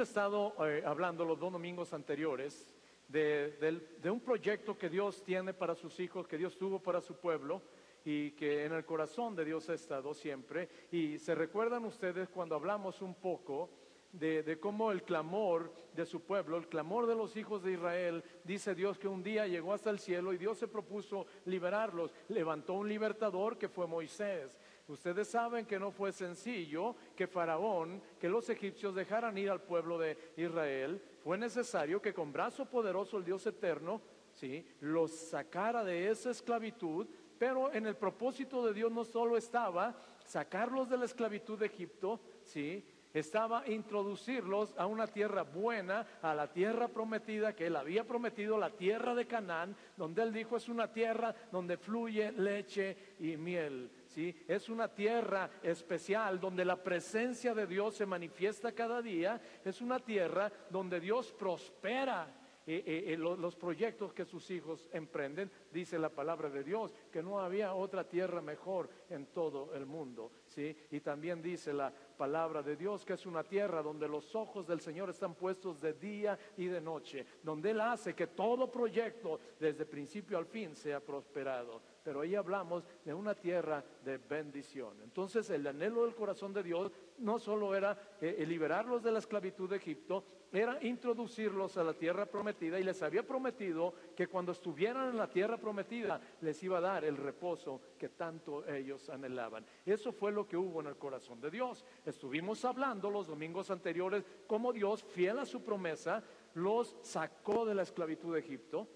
hemos estado eh, hablando los dos domingos anteriores de, un proyecto que Dios tiene para sus hijos, que Dios tuvo para su pueblo y que en el corazón de Dios ha estado siempre. Y se recuerdan ustedes cuando hablamos un poco de, cómo el clamor de su pueblo, el clamor de los hijos de Israel, dice Dios que un día llegó hasta el cielo y Dios se propuso liberarlos. Levantó un libertador que fue Moisés. Ustedes saben que no fue sencillo que Faraón, que los egipcios dejaran ir al pueblo de Israel. Fue necesario que con brazo poderoso el Dios eterno, ¿sí? los sacara de esa esclavitud. Pero en el propósito de Dios no solo estaba sacarlos de la esclavitud de Egipto, ¿sí? estaba introducirlos a una tierra buena, a la tierra prometida que él había prometido, la tierra de Canaán, donde él dijo es una tierra donde fluye leche y miel. ¿Sí? Es una tierra especial donde la presencia de Dios se manifiesta cada día, es una tierra donde Dios prospera. Eh, eh, eh, los proyectos que sus hijos emprenden, dice la palabra de Dios, que no había otra tierra mejor en todo el mundo. ¿sí? Y también dice la palabra de Dios, que es una tierra donde los ojos del Señor están puestos de día y de noche, donde Él hace que todo proyecto desde principio al fin sea prosperado. Pero ahí hablamos de una tierra de bendición. Entonces el anhelo del corazón de Dios no solo era eh, liberarlos de la esclavitud de Egipto, era introducirlos a la tierra prometida y les había prometido que cuando estuvieran en la tierra prometida les iba a dar el reposo que tanto ellos anhelaban. Eso fue lo que hubo en el corazón de Dios. Estuvimos hablando los domingos anteriores cómo Dios, fiel a su promesa, los sacó de la esclavitud de Egipto,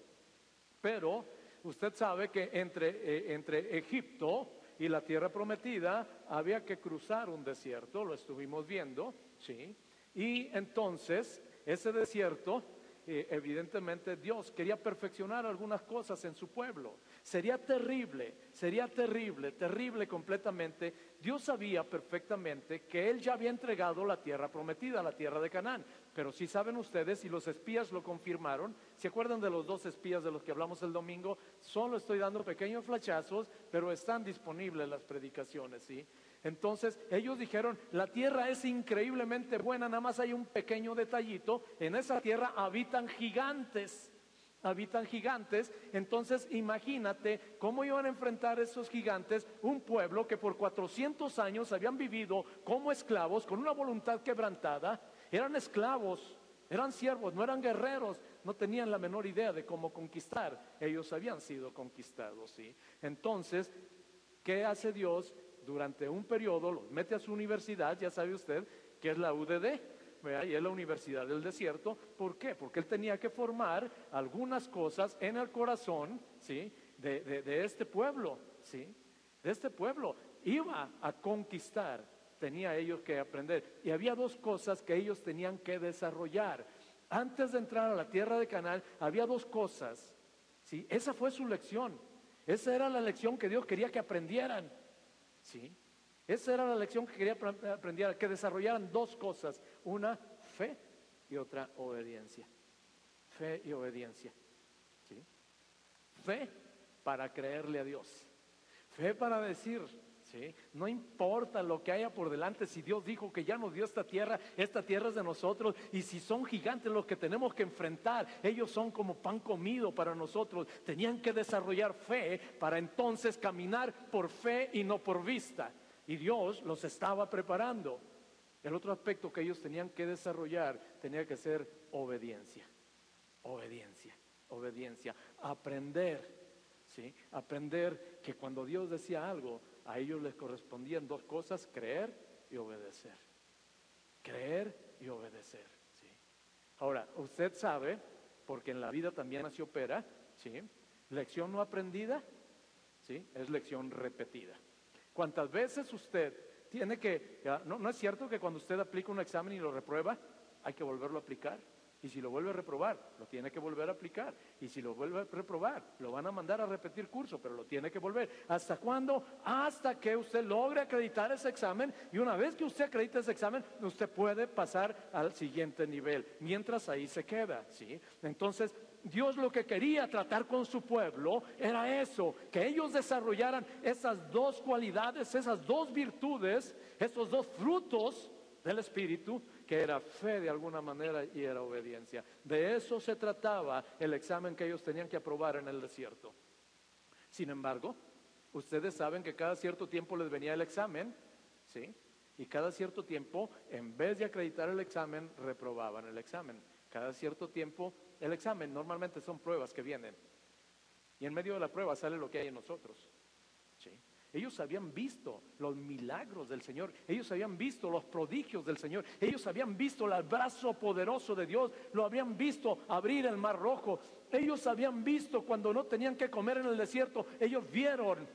pero usted sabe que entre, eh, entre Egipto y la tierra prometida había que cruzar un desierto, lo estuvimos viendo, ¿sí? Y entonces ese desierto, eh, evidentemente Dios quería perfeccionar algunas cosas en su pueblo. Sería terrible, sería terrible, terrible completamente. Dios sabía perfectamente que Él ya había entregado la tierra prometida, la tierra de Canaán. Pero si saben ustedes, y los espías lo confirmaron, ¿se acuerdan de los dos espías de los que hablamos el domingo? Solo estoy dando pequeños flachazos, pero están disponibles las predicaciones, ¿sí? Entonces ellos dijeron, la tierra es increíblemente buena, nada más hay un pequeño detallito, en esa tierra habitan gigantes, habitan gigantes, entonces imagínate cómo iban a enfrentar esos gigantes un pueblo que por 400 años habían vivido como esclavos, con una voluntad quebrantada, eran esclavos, eran siervos, no eran guerreros, no tenían la menor idea de cómo conquistar, ellos habían sido conquistados, ¿sí? Entonces, ¿qué hace Dios? durante un periodo, los mete a su universidad, ya sabe usted que es la UDD, y es la Universidad del Desierto. ¿Por qué? Porque él tenía que formar algunas cosas en el corazón, ¿sí? De, de, este pueblo, ¿sí? De este pueblo. Iba a conquistar, tenía ellos que aprender. Y había dos cosas que ellos tenían que desarrollar. Antes de entrar a la tierra de Canaán, había dos cosas, ¿sí? Esa fue su lección. Esa era la lección que Dios quería que aprendieran. ¿Sí? Esa era la lección que quería aprender, que desarrollaran dos cosas, una fe y otra obediencia. Fe y obediencia. Fe para creerle a Dios. Fe para decir, No importa lo que haya por delante, si Dios dijo que ya nos dio esta tierra, esta tierra es de nosotros, y si son gigantes los que tenemos que enfrentar, ellos son como pan comido para nosotros. Tenían que desarrollar fe para entonces caminar por fe y no por vista. Y Dios los estaba preparando. El otro aspecto que ellos tenían que desarrollar tenía que ser obediencia. Obediencia, obediencia. Aprender, ¿sí? Aprender que cuando Dios decía algo, a ellos les correspondían dos cosas, creer y obedecer. Creer y obedecer. ¿sí? Ahora, usted sabe, porque en la vida también así opera, ¿sí? lección no aprendida, ¿sí? es lección repetida. ¿Cuántas veces usted tiene que, no, no es cierto que cuando usted aplica un examen y lo reprueba, hay que volverlo a aplicar? Y si lo vuelve a reprobar, lo tiene que volver a aplicar. Y si lo vuelve a reprobar, lo van a mandar a repetir curso, pero lo tiene que volver. ¿Hasta cuándo? Hasta que usted logre acreditar ese examen. Y una vez que usted acredita ese examen, usted puede pasar al siguiente nivel. Mientras ahí se queda, ¿sí? Entonces, Dios lo que quería tratar con su pueblo era eso, que ellos desarrollaran esas dos cualidades, esas dos virtudes, esos dos frutos del Espíritu que era fe de alguna manera y era obediencia. De eso se trataba el examen que ellos tenían que aprobar en el desierto. Sin embargo, ustedes saben que cada cierto tiempo les venía el examen, ¿sí? Y cada cierto tiempo, en vez de acreditar el examen, reprobaban el examen. Cada cierto tiempo, el examen normalmente son pruebas que vienen. Y en medio de la prueba sale lo que hay en nosotros. Ellos habían visto los milagros del Señor, ellos habían visto los prodigios del Señor, ellos habían visto el brazo poderoso de Dios, lo habían visto abrir el mar rojo, ellos habían visto cuando no tenían que comer en el desierto, ellos vieron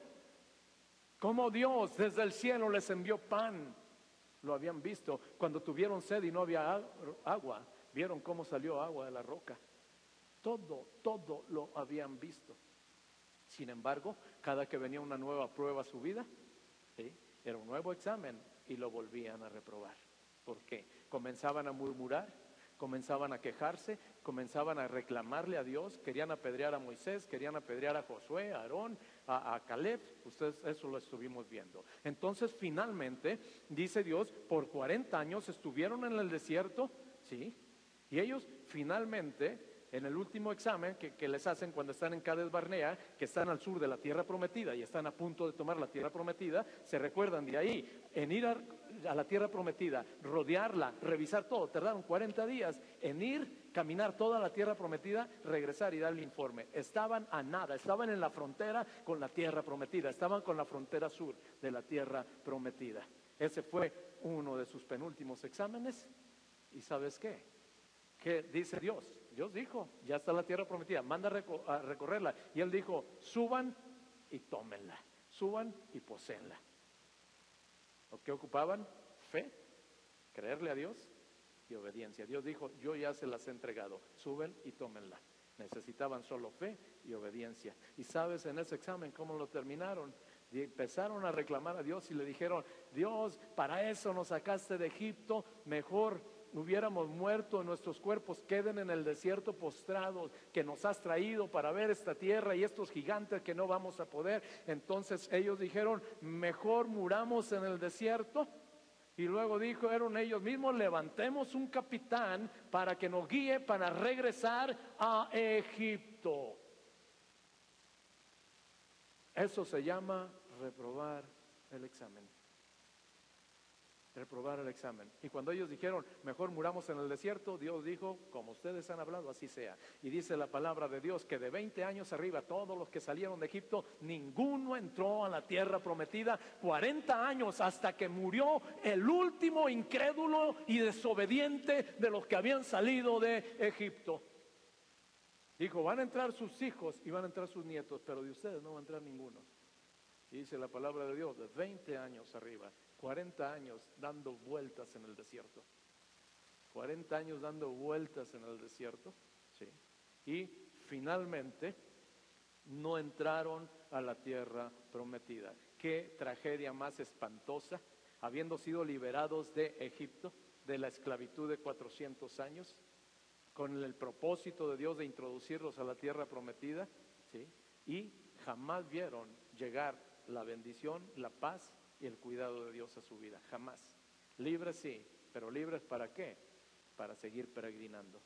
cómo Dios desde el cielo les envió pan, lo habían visto. Cuando tuvieron sed y no había agua, vieron cómo salió agua de la roca, todo, todo lo habían visto. Sin embargo, cada que venía una nueva prueba a su vida, era un nuevo examen y lo volvían a reprobar. ¿Por qué? Comenzaban a murmurar, comenzaban a quejarse, comenzaban a reclamarle a Dios, querían apedrear a Moisés, querían apedrear a Josué, a Aarón, a, a, Caleb, ustedes eso lo estuvimos viendo. Entonces finalmente, dice Dios, por 40 años estuvieron en el desierto, ¿sí? Y ellos finalmente en el último examen que, les hacen cuando están en Cades Barnea, que están al sur de la tierra prometida y están a punto de tomar la tierra prometida, se recuerdan de ahí, en ir a, la tierra prometida, rodearla, revisar todo, tardaron 40 días en ir, caminar toda la tierra prometida, regresar y dar el informe. Estaban a nada, estaban en la frontera con la tierra prometida, estaban con la frontera sur de la tierra prometida. Ese fue uno de sus penúltimos exámenes. ¿Y sabes qué? ¿Qué dice Dios? Dios dijo, ya está la tierra prometida, manda a recorrerla. Y él dijo, suban y tómenla, suban y poseenla. ¿Lo que ocupaban? Fe, creerle a Dios y obediencia. Dios dijo, yo ya se las he entregado, suben y tómenla. Necesitaban solo fe y obediencia. Y sabes en ese examen cómo lo terminaron. Y empezaron a reclamar a Dios y le dijeron, Dios, para eso nos sacaste de Egipto, mejor hubiéramos muerto, nuestros cuerpos queden en el desierto postrados, que nos has traído para ver esta tierra y estos gigantes que no vamos a poder. Entonces ellos dijeron, mejor muramos en el desierto. Y luego dijeron ellos mismos, levantemos un capitán para que nos guíe para regresar a Egipto. Eso se llama reprobar el examen reprobar el examen. Y cuando ellos dijeron, mejor muramos en el desierto, Dios dijo, como ustedes han hablado, así sea. Y dice la palabra de Dios que de 20 años arriba, todos los que salieron de Egipto, ninguno entró a la tierra prometida, 40 años hasta que murió el último incrédulo y desobediente de los que habían salido de Egipto. Dijo, van a entrar sus hijos y van a entrar sus nietos, pero de ustedes no va a entrar ninguno. Y dice la palabra de Dios, de 20 años arriba, 40 años dando vueltas en el desierto. 40 años dando vueltas en el desierto. ¿sí? Y finalmente no entraron a la tierra prometida. Qué tragedia más espantosa, habiendo sido liberados de Egipto, de la esclavitud de 400 años, con el propósito de Dios de introducirlos a la tierra prometida, ¿sí? y jamás vieron llegar la bendición, la paz y el cuidado de Dios a su vida. Jamás. Libres sí, pero libres para qué? Para seguir peregrinando.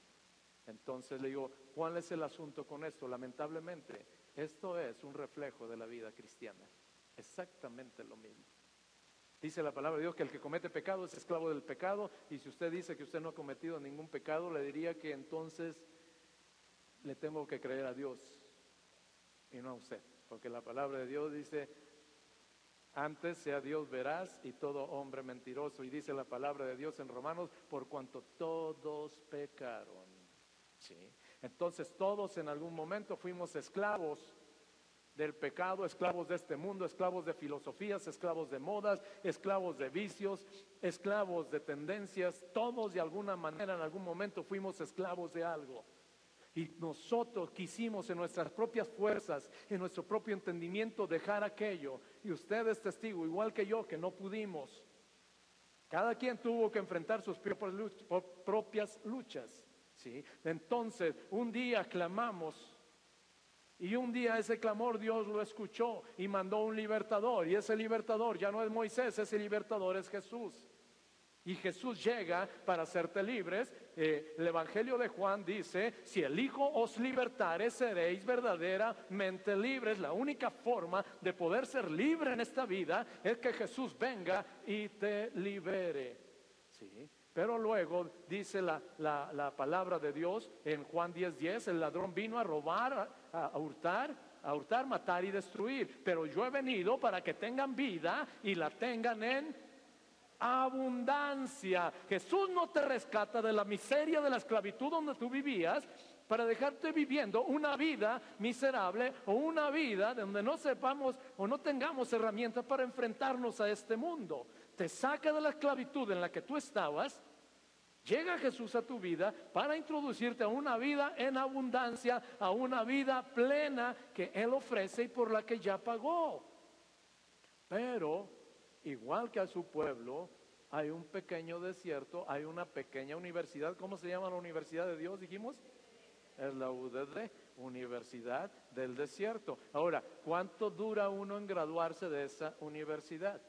Entonces le digo, ¿cuál es el asunto con esto? Lamentablemente, esto es un reflejo de la vida cristiana. Exactamente lo mismo. Dice la palabra de Dios que el que comete pecado es esclavo del pecado y si usted dice que usted no ha cometido ningún pecado, le diría que entonces le tengo que creer a Dios y no a usted, porque la palabra de Dios dice, antes sea Dios veraz y todo hombre mentiroso. Y dice la palabra de Dios en Romanos, por cuanto todos pecaron. Entonces todos en algún momento fuimos esclavos del pecado, esclavos de este mundo, esclavos de filosofías, esclavos de modas, esclavos de vicios, esclavos de tendencias. Todos de alguna manera en algún momento fuimos esclavos de algo. Y nosotros quisimos en nuestras propias fuerzas, en nuestro propio entendimiento, dejar aquello. Y usted es testigo, igual que yo, que no pudimos. Cada quien tuvo que enfrentar sus propias luchas. ¿sí? Entonces, un día clamamos. Y un día ese clamor Dios lo escuchó y mandó un libertador. Y ese libertador ya no es Moisés, ese libertador es Jesús. Y Jesús llega para hacerte libres. Eh, el Evangelio de Juan dice, si el Hijo os libertare, seréis verdaderamente libres. La única forma de poder ser libre en esta vida es que Jesús venga y te libere. ¿Sí? Pero luego dice la, la, palabra de Dios en Juan 10:10, 10, el ladrón vino a robar, a, a hurtar, a hurtar, matar y destruir. Pero yo he venido para que tengan vida y la tengan en abundancia. Jesús no te rescata de la miseria de la esclavitud donde tú vivías para dejarte viviendo una vida miserable o una vida donde no sepamos o no tengamos herramientas para enfrentarnos a este mundo. Te saca de la esclavitud en la que tú estabas. Llega Jesús a tu vida para introducirte a una vida en abundancia, a una vida plena que Él ofrece y por la que ya pagó. Pero igual que a su pueblo, hay un pequeño desierto, hay una pequeña universidad. ¿Cómo se llama la universidad de Dios? Dijimos. Es la UDD, Universidad del Desierto. Ahora, ¿cuánto dura uno en graduarse de esa universidad?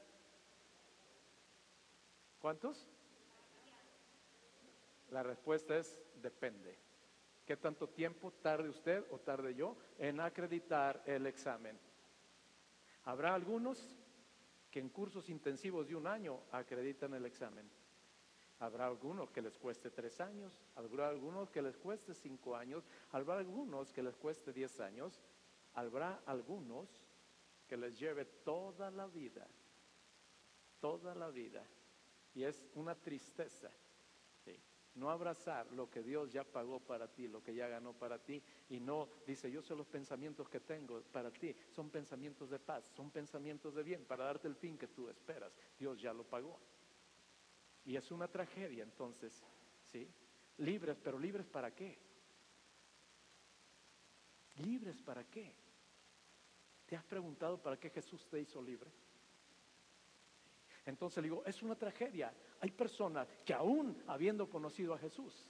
¿Cuántos? La respuesta es depende. ¿Qué tanto tiempo tarde usted o tarde yo en acreditar el examen? Habrá algunos que en cursos intensivos de un año acreditan el examen. Habrá algunos que les cueste tres años, habrá algunos que les cueste cinco años, habrá algunos que les cueste diez años, habrá algunos que les lleve toda la vida, toda la vida. Y es una tristeza no abrazar lo que Dios ya pagó para ti, lo que ya ganó para ti, y no dice, yo sé los pensamientos que tengo para ti, son pensamientos de paz, son pensamientos de bien, para darte el fin que tú esperas. Dios ya lo pagó. Y es una tragedia entonces, ¿sí? Libres, pero libres para qué? ¿Libres para qué? ¿Te has preguntado para qué Jesús te hizo libre? Entonces le digo, es una tragedia. Hay personas que aún habiendo conocido a Jesús,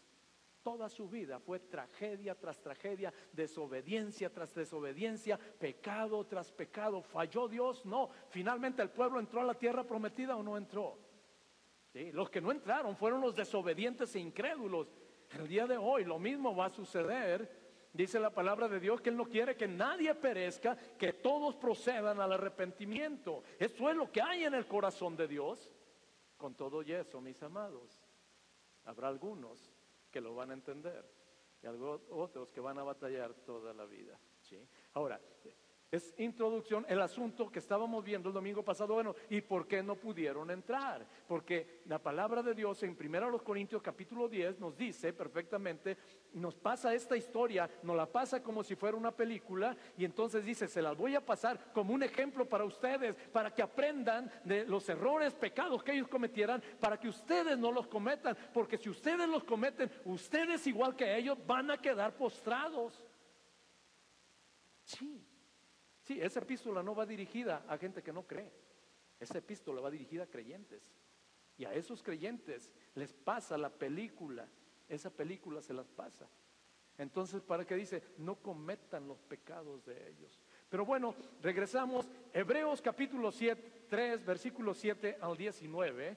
toda su vida fue tragedia tras tragedia, desobediencia tras desobediencia, pecado tras pecado. ¿Falló Dios? No. Finalmente el pueblo entró a la tierra prometida o no entró. Los que no entraron fueron los desobedientes e incrédulos. El día de hoy lo mismo va a suceder Dice la palabra de Dios que Él no quiere que nadie perezca, que todos procedan al arrepentimiento. Eso es lo que hay en el corazón de Dios. Con todo y eso, mis amados, habrá algunos que lo van a entender y otros que van a batallar toda la vida. Ahora, es introducción el asunto que estábamos viendo el domingo pasado. Bueno, ¿y por qué no pudieron entrar? Porque la palabra de Dios en 1 Corintios capítulo 10 nos dice perfectamente, nos pasa esta historia, nos la pasa como si fuera una película y entonces dice, se las voy a pasar como un ejemplo para ustedes, para que aprendan de los errores, pecados que ellos cometieran, para que ustedes no los cometan, porque si ustedes los cometen, ustedes igual que ellos van a quedar postrados. Sí. Sí, esa epístola no va dirigida a gente que no cree. Esa epístola va dirigida a creyentes. Y a esos creyentes les pasa la película. Esa película se las pasa. Entonces, ¿para qué dice? No cometan los pecados de ellos. Pero bueno, regresamos. Hebreos capítulo 7, 3, versículo 7 al 19.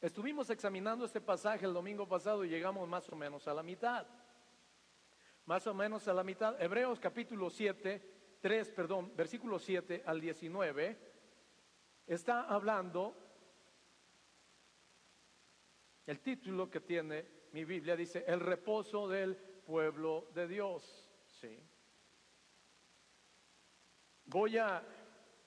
Estuvimos examinando este pasaje el domingo pasado y llegamos más o menos a la mitad más o menos a la mitad. Hebreos capítulo 7, 3, perdón, versículo 7 al 19, está hablando, el título que tiene mi Biblia dice, el reposo del pueblo de Dios. ¿sí? Voy a,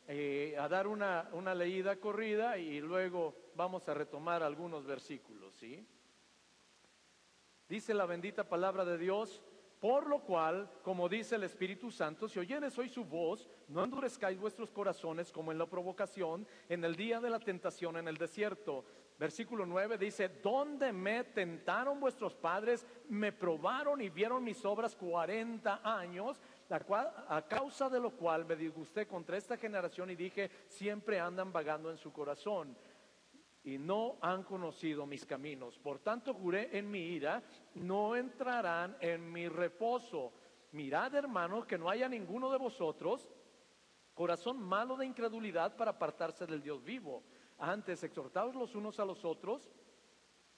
eh, a dar una, una, leída corrida y luego vamos a retomar algunos versículos. ¿sí? Dice la bendita palabra de Dios, por lo cual, como dice el Espíritu Santo, si oyeres hoy su voz, no endurezcáis vuestros corazones como en la provocación, en el día de la tentación en el desierto. Versículo 9 dice, donde me tentaron vuestros padres, me probaron y vieron mis obras 40 años, a causa de lo cual me disgusté contra esta generación y dije, siempre andan vagando en su corazón y no han conocido mis caminos. Por tanto juré en mi ira, no entrarán en mi reposo. Mirad, hermanos, que no haya ninguno de vosotros Corazón malo de incredulidad para apartarse del Dios vivo. Antes, exhortados los unos a los otros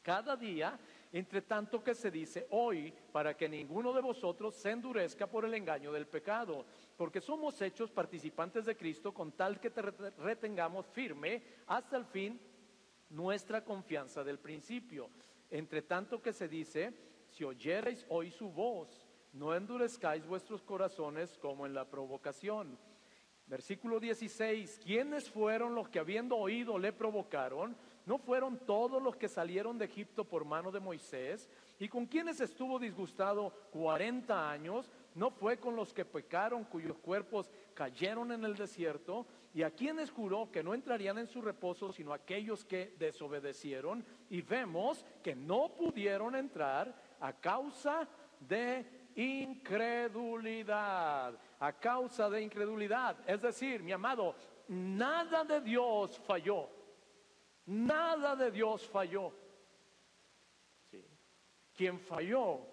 cada día, entre tanto que se dice hoy, para que ninguno de vosotros se endurezca por el engaño del pecado, porque somos hechos participantes de Cristo con tal que te retengamos firme hasta el fin nuestra confianza del principio. Entre tanto que se dice, si oyereis hoy su voz, no endurezcáis vuestros corazones como en la provocación. Versículo 16, ¿quiénes fueron los que habiendo oído le provocaron? ¿No fueron todos los que salieron de Egipto por mano de Moisés? ¿Y con quienes estuvo disgustado 40 años? ¿No fue con los que pecaron cuyos cuerpos cayeron en el desierto? ¿Y a quienes juró que no entrarían en su reposo sino aquellos que desobedecieron? Y vemos que no pudieron entrar a causa de incredulidad, a causa de incredulidad. Es decir, mi amado, nada de Dios falló, nada de Dios falló. Sí. Quien falló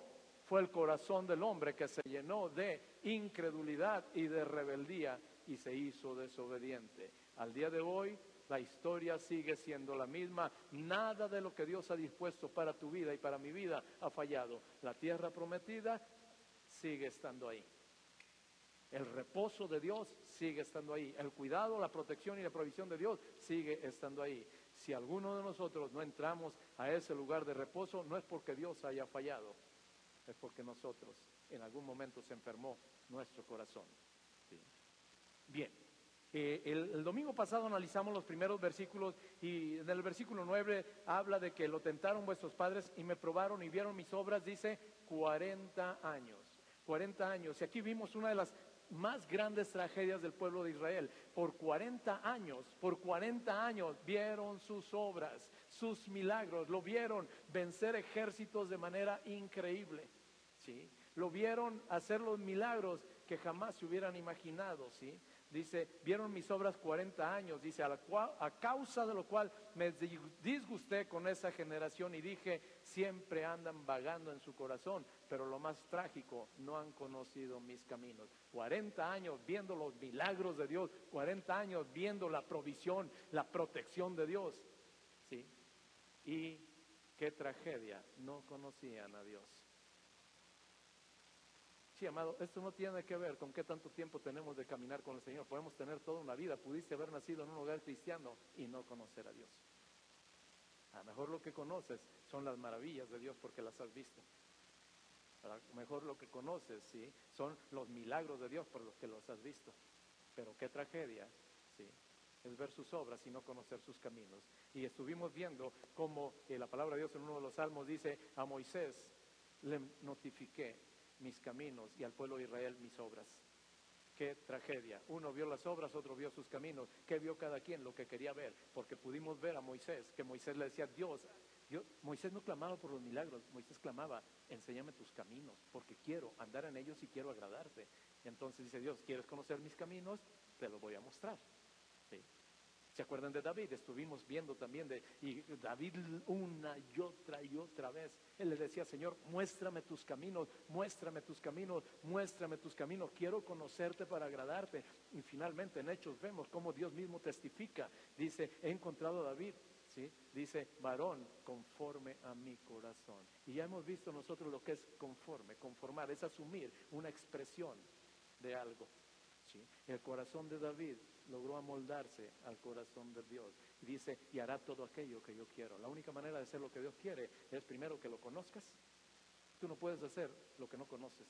fue el corazón del hombre que se llenó de incredulidad y de rebeldía y se hizo desobediente. Al día de hoy, la historia sigue siendo la misma. Nada de lo que Dios ha dispuesto para tu vida y para mi vida ha fallado. La tierra prometida sigue estando ahí. El reposo de Dios sigue estando ahí. El cuidado, la protección y la provisión de Dios sigue estando ahí. Si alguno de nosotros no entramos a ese lugar de reposo, no es porque Dios haya fallado, es porque nosotros en algún momento se enfermó nuestro corazón. Bien, eh, el, el, domingo pasado analizamos los primeros versículos y en el versículo 9 habla de que lo tentaron vuestros padres y me probaron y vieron mis obras, dice 40 años. 40 años. Y aquí vimos una de las más grandes tragedias del pueblo de Israel. Por 40 años, por 40 años vieron sus obras, sus milagros, lo vieron vencer ejércitos de manera increíble. ¿sí? Lo vieron hacer los milagros que jamás se hubieran imaginado. ¿sí? Dice, vieron mis obras 40 años, dice, a, causa de lo cual me disgusté con esa generación y dije, siempre andan vagando en su corazón, pero lo más trágico, no han conocido mis caminos. 40 años viendo los milagros de Dios, 40 años viendo la provisión, la protección de Dios. ¿Sí? Y qué tragedia, no conocían a Dios. Sí, amado, esto no tiene que ver con qué tanto tiempo tenemos de caminar con el Señor. Podemos tener toda una vida. Pudiste haber nacido en un hogar cristiano y no conocer a Dios. A lo mejor lo que conoces son las maravillas de Dios porque las has visto. A lo mejor lo que conoces, sí, son los milagros de Dios por los que los has visto. Pero qué tragedia, sí, es ver sus obras y no conocer sus caminos. Y estuvimos viendo cómo eh, la palabra de Dios en uno de los salmos dice, a Moisés le notifiqué mis caminos y al pueblo de Israel mis obras. Qué tragedia. Uno vio las obras, otro vio sus caminos. ¿Qué vio cada quien? Lo que quería ver. Porque pudimos ver a Moisés, que Moisés le decía, Dios, Dios, Moisés no clamaba por los milagros, Moisés clamaba, enséñame tus caminos, porque quiero andar en ellos y quiero agradarte. Entonces dice Dios, ¿quieres conocer mis caminos? Te lo voy a mostrar. ¿Se acuerdan de David? Estuvimos viendo también de y David una y otra y otra vez. Él le decía, Señor, muéstrame tus caminos, muéstrame tus caminos, muéstrame tus caminos. Quiero conocerte para agradarte. Y finalmente en Hechos vemos cómo Dios mismo testifica. Dice, he encontrado a David. ¿Sí? Dice, varón conforme a mi corazón. Y ya hemos visto nosotros lo que es conforme, conformar, es asumir una expresión de algo. ¿Sí? El corazón de David logró amoldarse al corazón de Dios. Y dice, y hará todo aquello que yo quiero. La única manera de hacer lo que Dios quiere es primero que lo conozcas. Tú no puedes hacer lo que no conoces.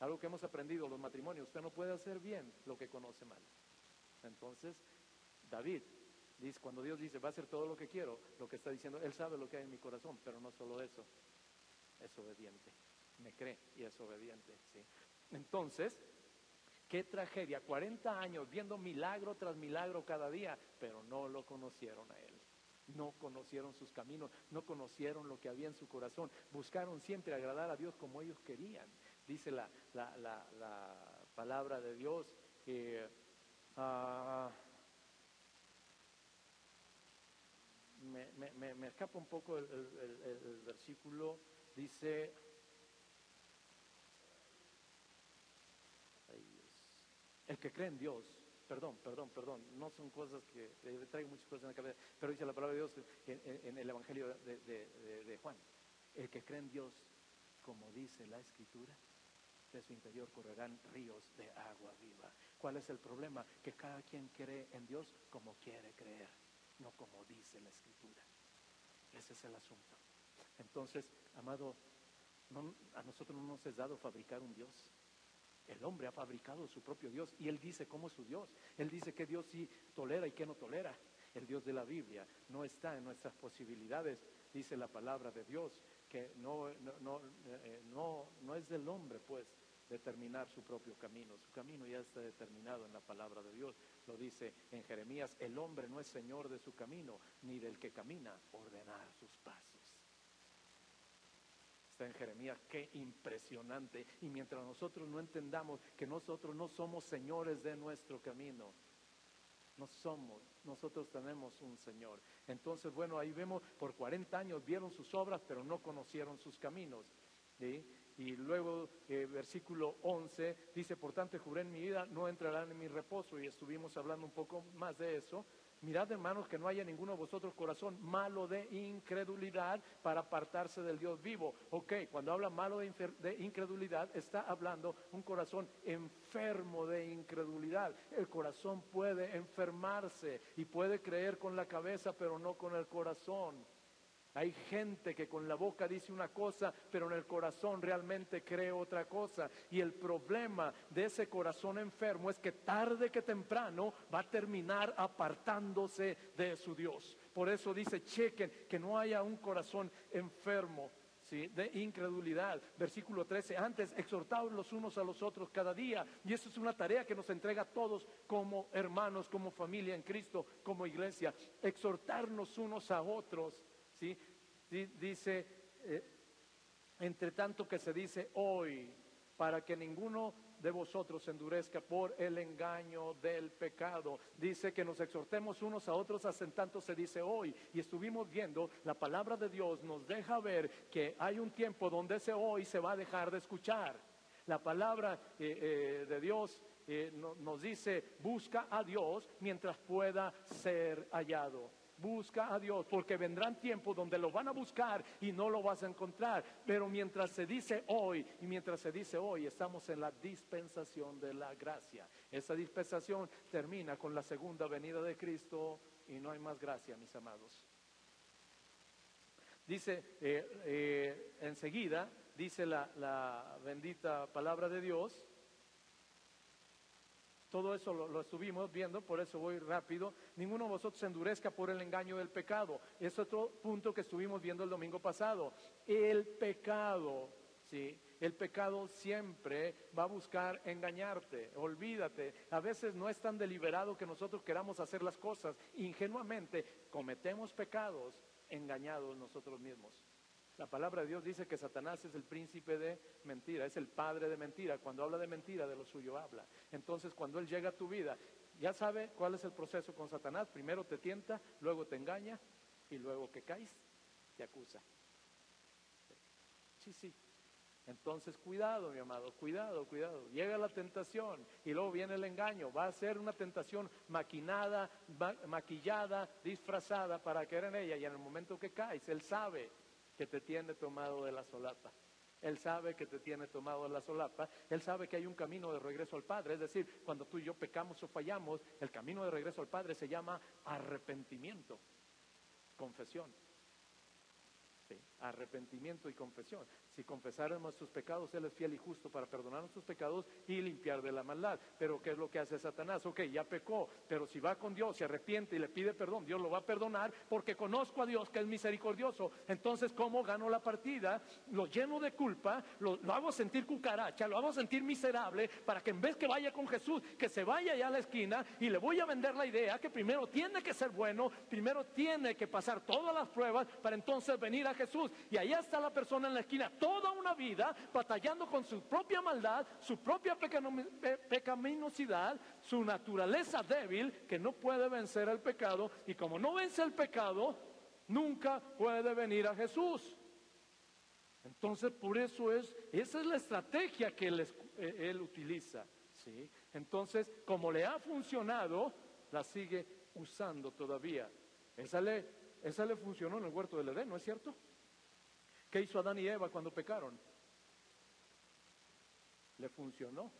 Algo que hemos aprendido en los matrimonios, usted no puede hacer bien lo que conoce mal. Entonces, David dice, cuando Dios dice, va a hacer todo lo que quiero, lo que está diciendo, Él sabe lo que hay en mi corazón, pero no solo eso, es obediente. Me cree y es obediente. ¿sí? Entonces, Qué tragedia, 40 años viendo milagro tras milagro cada día, pero no lo conocieron a Él. No conocieron sus caminos, no conocieron lo que había en su corazón. Buscaron siempre agradar a Dios como ellos querían. Dice la, palabra de Dios. Eh, ah, me, escapa un poco el versículo. Dice, El que cree en Dios perdón, perdón, perdón, no son cosas que eh, traigo muchas cosas en la cabeza, pero dice la palabra de Dios en, el Evangelio de Juan, el que cree en Dios, como dice la Escritura, de su interior correrán ríos de agua viva. ¿Cuál es el problema? Que cada quien cree en Dios como quiere creer, no como dice la Escritura. Ese es el asunto. Entonces, amado, a nosotros no nos es dado fabricar un Dios. El hombre ha fabricado su propio Dios y él dice cómo es su Dios. Él dice que Dios sí tolera y que no tolera. El Dios de la Biblia no está en nuestras posibilidades, dice la palabra de Dios, que no, no, eh, no, no es del hombre, pues, determinar su propio camino. Su camino ya está determinado en la palabra de Dios. Lo dice en Jeremías, el hombre no es señor de su camino, ni del que camina ordenar sus pasos. En Jeremías, qué impresionante. Y mientras nosotros no entendamos que nosotros no somos señores de nuestro camino, no somos, nosotros tenemos un Señor. Entonces, bueno, ahí vemos, por 40 años vieron sus obras, pero no conocieron sus caminos. Y luego, eh, versículo 11, dice, por tanto, juré en mi vida, no entrarán en mi reposo. Y estuvimos hablando un poco más de eso. Mirad, hermanos, que no haya ninguno de vosotros corazón malo de incredulidad para apartarse del Dios vivo. Ok, cuando habla malo de, de, incredulidad, está hablando un corazón enfermo de incredulidad. El corazón puede enfermarse y puede creer con la cabeza, pero no con el corazón. Hay gente que con la boca dice una cosa, pero en el corazón realmente cree otra cosa. Y el problema de ese corazón enfermo es que tarde que temprano va a terminar apartándose de su Dios. Por eso dice, chequen que no haya un corazón enfermo. ¿Sí? de incredulidad. Versículo 13, antes exhortaos los unos a los otros cada día. Y eso es una tarea que nos entrega a todos como hermanos, como familia en Cristo, como iglesia. Exhortarnos unos a otros Dice, eh, entre tanto que se dice hoy, para que ninguno de vosotros endurezca por el engaño del pecado. Dice que nos exhortemos unos a otros, hacen tanto se dice hoy. Y estuvimos viendo, la palabra de Dios nos deja ver que hay un tiempo donde ese hoy se va a dejar de escuchar. La palabra eh, eh, de Dios nos dice, busca a Dios mientras pueda ser hallado busca a Dios, porque vendrán tiempos donde lo van a buscar y no lo vas a encontrar. Pero mientras se dice hoy, y mientras se dice hoy, estamos en la dispensación de la gracia. Esa dispensación termina con la segunda venida de Cristo y no hay más gracia, mis amados. Dice eh, eh, enseguida, dice la, la bendita palabra de Dios, todo eso lo, estuvimos viendo, por eso voy rápido. Ninguno de vosotros se endurezca por el engaño del pecado. Es otro punto que estuvimos viendo el domingo pasado. El pecado, ¿sí? El pecado siempre va a buscar engañarte. Olvídate. A veces no es tan deliberado que nosotros queramos hacer las cosas. Ingenuamente cometemos pecados engañados nosotros mismos. La palabra de Dios dice que Satanás es el príncipe de mentira, es el padre de mentira. Cuando habla de mentira, de lo suyo habla. Entonces, cuando Él llega a tu vida, ya sabe cuál es el proceso con Satanás. Primero te tienta, luego te engaña y luego que caes, te acusa. Sí, sí. Entonces, cuidado, mi amado, cuidado, cuidado. Llega la tentación y luego viene el engaño. Va a ser una tentación maquinada, maquillada, disfrazada para caer en ella. Y en el momento que caes, Él sabe que te tiene tomado de la solapa. Él sabe que te tiene tomado de la solapa. Él sabe que hay un camino de regreso al Padre. Es decir, cuando tú y yo pecamos o fallamos, el camino de regreso al Padre se llama arrepentimiento, confesión. Arrepentimiento y confesión. Si confesáramos nuestros pecados, Él es fiel y justo para perdonar nuestros pecados y limpiar de la maldad. Pero ¿qué es lo que hace Satanás? Ok, ya pecó, pero si va con Dios, se arrepiente y le pide perdón, Dios lo va a perdonar porque conozco a Dios que es misericordioso. Entonces, ¿cómo gano la partida? Lo lleno de culpa, lo, hago sentir cucaracha, lo hago sentir miserable para que en vez que vaya con Jesús, que se vaya allá a la esquina y le voy a vender la idea que primero tiene que ser bueno, primero tiene que pasar todas las pruebas para entonces venir a Jesús. Y allá está la persona en la esquina toda una vida batallando con su propia maldad, su propia pecaminosidad, su naturaleza débil que no puede vencer el pecado y como no vence el pecado, nunca puede venir a Jesús. Entonces, por eso es, esa es la estrategia que él, eh, él utiliza. ¿sí? Entonces, como le ha funcionado, la sigue usando todavía. Esa le, esa le funcionó en el huerto del Edén, ¿no es cierto? ¿Qué hizo Adán y Eva cuando pecaron? Le funcionó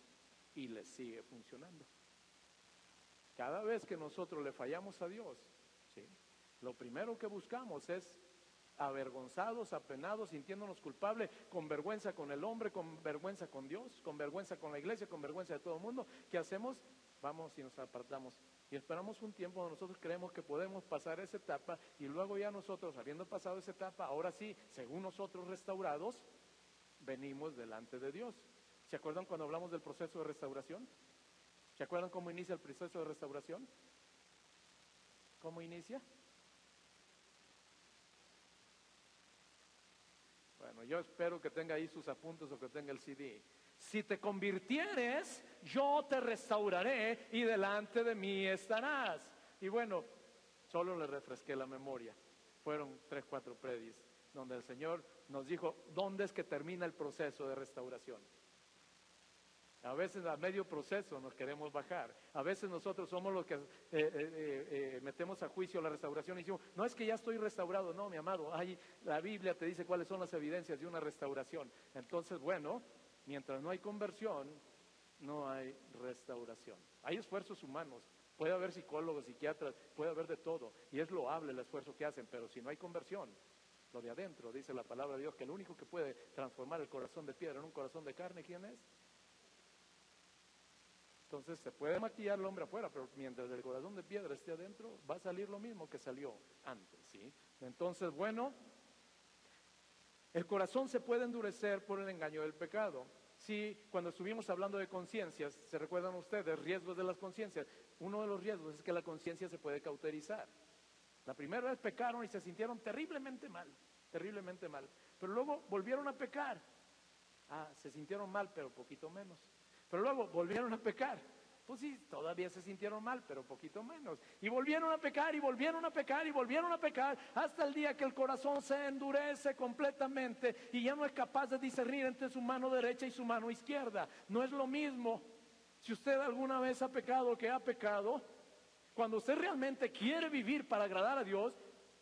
y le sigue funcionando. Cada vez que nosotros le fallamos a Dios, ¿sí? lo primero que buscamos es avergonzados, apenados, sintiéndonos culpables, con vergüenza con el hombre, con vergüenza con Dios, con vergüenza con la iglesia, con vergüenza de todo el mundo. ¿Qué hacemos? Vamos y nos apartamos. Y esperamos un tiempo donde nosotros creemos que podemos pasar esa etapa y luego ya nosotros, habiendo pasado esa etapa, ahora sí, según nosotros restaurados, venimos delante de Dios. ¿Se acuerdan cuando hablamos del proceso de restauración? ¿Se acuerdan cómo inicia el proceso de restauración? ¿Cómo inicia? Bueno, yo espero que tenga ahí sus apuntes o que tenga el CD. Si te convirtieres, yo te restauraré y delante de mí estarás. Y bueno, solo le refresqué la memoria. Fueron tres, cuatro predis donde el Señor nos dijo, ¿dónde es que termina el proceso de restauración? A veces a medio proceso nos queremos bajar. A veces nosotros somos los que eh, eh, eh, metemos a juicio la restauración y decimos, no es que ya estoy restaurado, no, mi amado, ahí la Biblia te dice cuáles son las evidencias de una restauración. Entonces, bueno, mientras no hay conversión, no hay restauración. Hay esfuerzos humanos, puede haber psicólogos, psiquiatras, puede haber de todo, y es loable el esfuerzo que hacen, pero si no hay conversión, lo de adentro, dice la palabra de Dios, que el único que puede transformar el corazón de piedra en un corazón de carne, ¿quién es? Entonces se puede maquillar el hombre afuera, pero mientras el corazón de piedra esté adentro, va a salir lo mismo que salió antes, ¿sí? Entonces, bueno, el corazón se puede endurecer por el engaño del pecado. Sí, cuando estuvimos hablando de conciencias, ¿se recuerdan ustedes? Riesgos de las conciencias. Uno de los riesgos es que la conciencia se puede cauterizar. La primera vez pecaron y se sintieron terriblemente mal, terriblemente mal. Pero luego volvieron a pecar. Ah, se sintieron mal, pero poquito menos. Pero luego volvieron a pecar. Pues sí, todavía se sintieron mal, pero poquito menos. Y volvieron a pecar y volvieron a pecar y volvieron a pecar hasta el día que el corazón se endurece completamente y ya no es capaz de discernir entre su mano derecha y su mano izquierda. No es lo mismo. Si usted alguna vez ha pecado que ha pecado, cuando usted realmente quiere vivir para agradar a Dios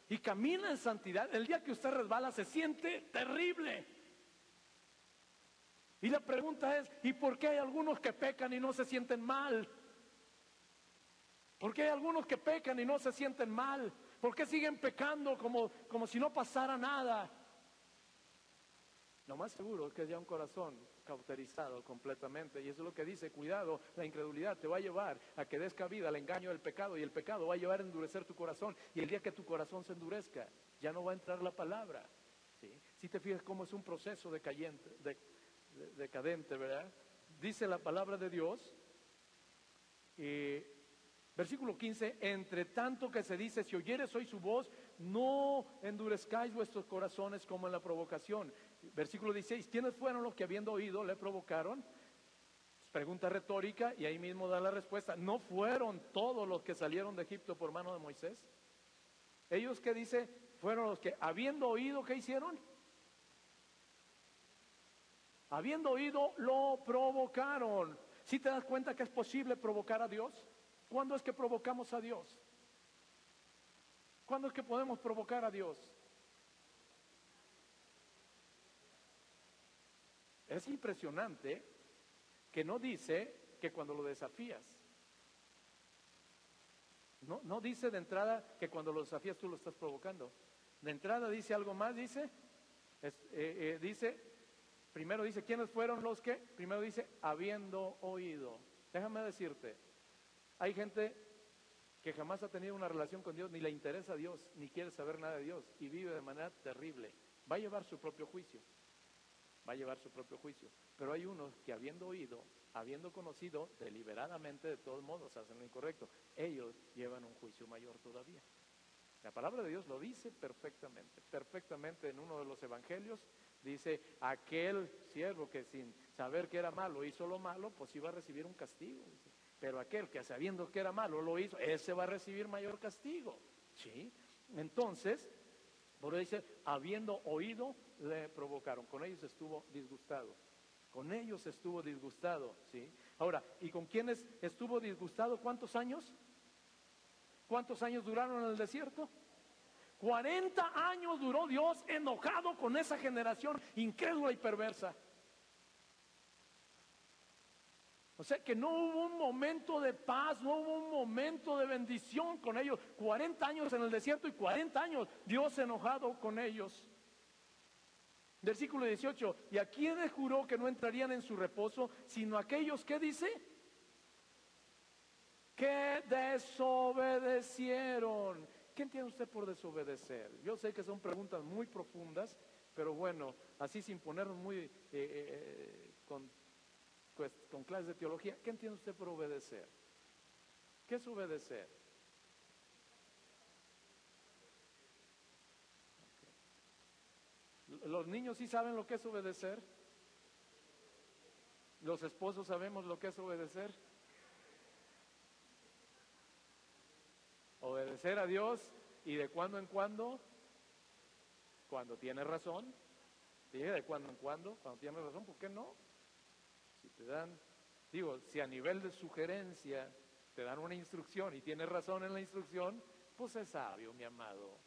y camina en santidad, el día que usted resbala se siente terrible. Y la pregunta es, ¿y por qué hay algunos que pecan y no se sienten mal? ¿Por qué hay algunos que pecan y no se sienten mal? ¿Por qué siguen pecando como, como si no pasara nada? Lo más seguro es que haya un corazón cauterizado completamente. Y eso es lo que dice, cuidado, la incredulidad te va a llevar a que des cabida al engaño del pecado y el pecado va a llevar a endurecer tu corazón. Y el día que tu corazón se endurezca, ya no va a entrar la palabra. Si te fijas cómo es un proceso decayente, de, decadente, ¿verdad? Dice la palabra de Dios, versículo 15, entre tanto que se dice, si oyeres hoy su voz, no endurezcáis vuestros corazones como en la provocación. Versículo 16, ¿quiénes fueron los que habiendo oído le provocaron? Pregunta retórica y ahí mismo da la respuesta. ¿No fueron todos los que salieron de Egipto por mano de Moisés? Ellos que dice, fueron los que habiendo oído, ¿qué hicieron? Habiendo oído, lo provocaron. Si te das cuenta que es posible provocar a Dios? ¿Cuándo es que provocamos a Dios? ¿Cuándo es que podemos provocar a Dios? Es impresionante que no dice que cuando lo desafías. No, no dice de entrada que cuando lo desafías tú lo estás provocando. De entrada dice algo más, dice, eh, eh, dice Primero dice, ¿quiénes fueron los que? Primero dice, habiendo oído. Déjame decirte, hay gente que jamás ha tenido una relación con Dios, ni le interesa a Dios, ni quiere saber nada de Dios, y vive de manera terrible. Va a llevar su propio juicio. Va a llevar su propio juicio. Pero hay unos que habiendo oído, habiendo conocido deliberadamente, de todos modos, hacen lo incorrecto. Ellos llevan un juicio mayor todavía. La palabra de Dios lo dice perfectamente, perfectamente en uno de los evangelios Dice, aquel siervo que sin saber que era malo hizo lo malo, pues iba a recibir un castigo. Pero aquel que sabiendo que era malo lo hizo, ese va a recibir mayor castigo. ¿Sí? Entonces, por dice, habiendo oído, le provocaron. Con ellos estuvo disgustado. Con ellos estuvo disgustado, ¿sí? Ahora, ¿y con quiénes estuvo disgustado? ¿Cuántos años? ¿Cuántos años duraron en el desierto? 40 años duró Dios enojado con esa generación incrédula y perversa. O sea que no hubo un momento de paz, no hubo un momento de bendición con ellos. 40 años en el desierto y 40 años Dios enojado con ellos. Versículo 18, y a quienes juró que no entrarían en su reposo, sino aquellos que dice, que desobedecieron. ¿Qué entiende usted por desobedecer? Yo sé que son preguntas muy profundas, pero bueno, así sin ponernos muy eh, eh, eh, con, pues, con clases de teología, ¿qué entiende usted por obedecer? ¿Qué es obedecer? ¿Los niños sí saben lo que es obedecer? ¿Los esposos sabemos lo que es obedecer? Obedecer a Dios y de cuando en cuando, cuando tiene razón, de cuando en cuando, cuando tiene razón, ¿por qué no? Si te dan, digo, si a nivel de sugerencia te dan una instrucción y tienes razón en la instrucción, pues es sabio, mi amado.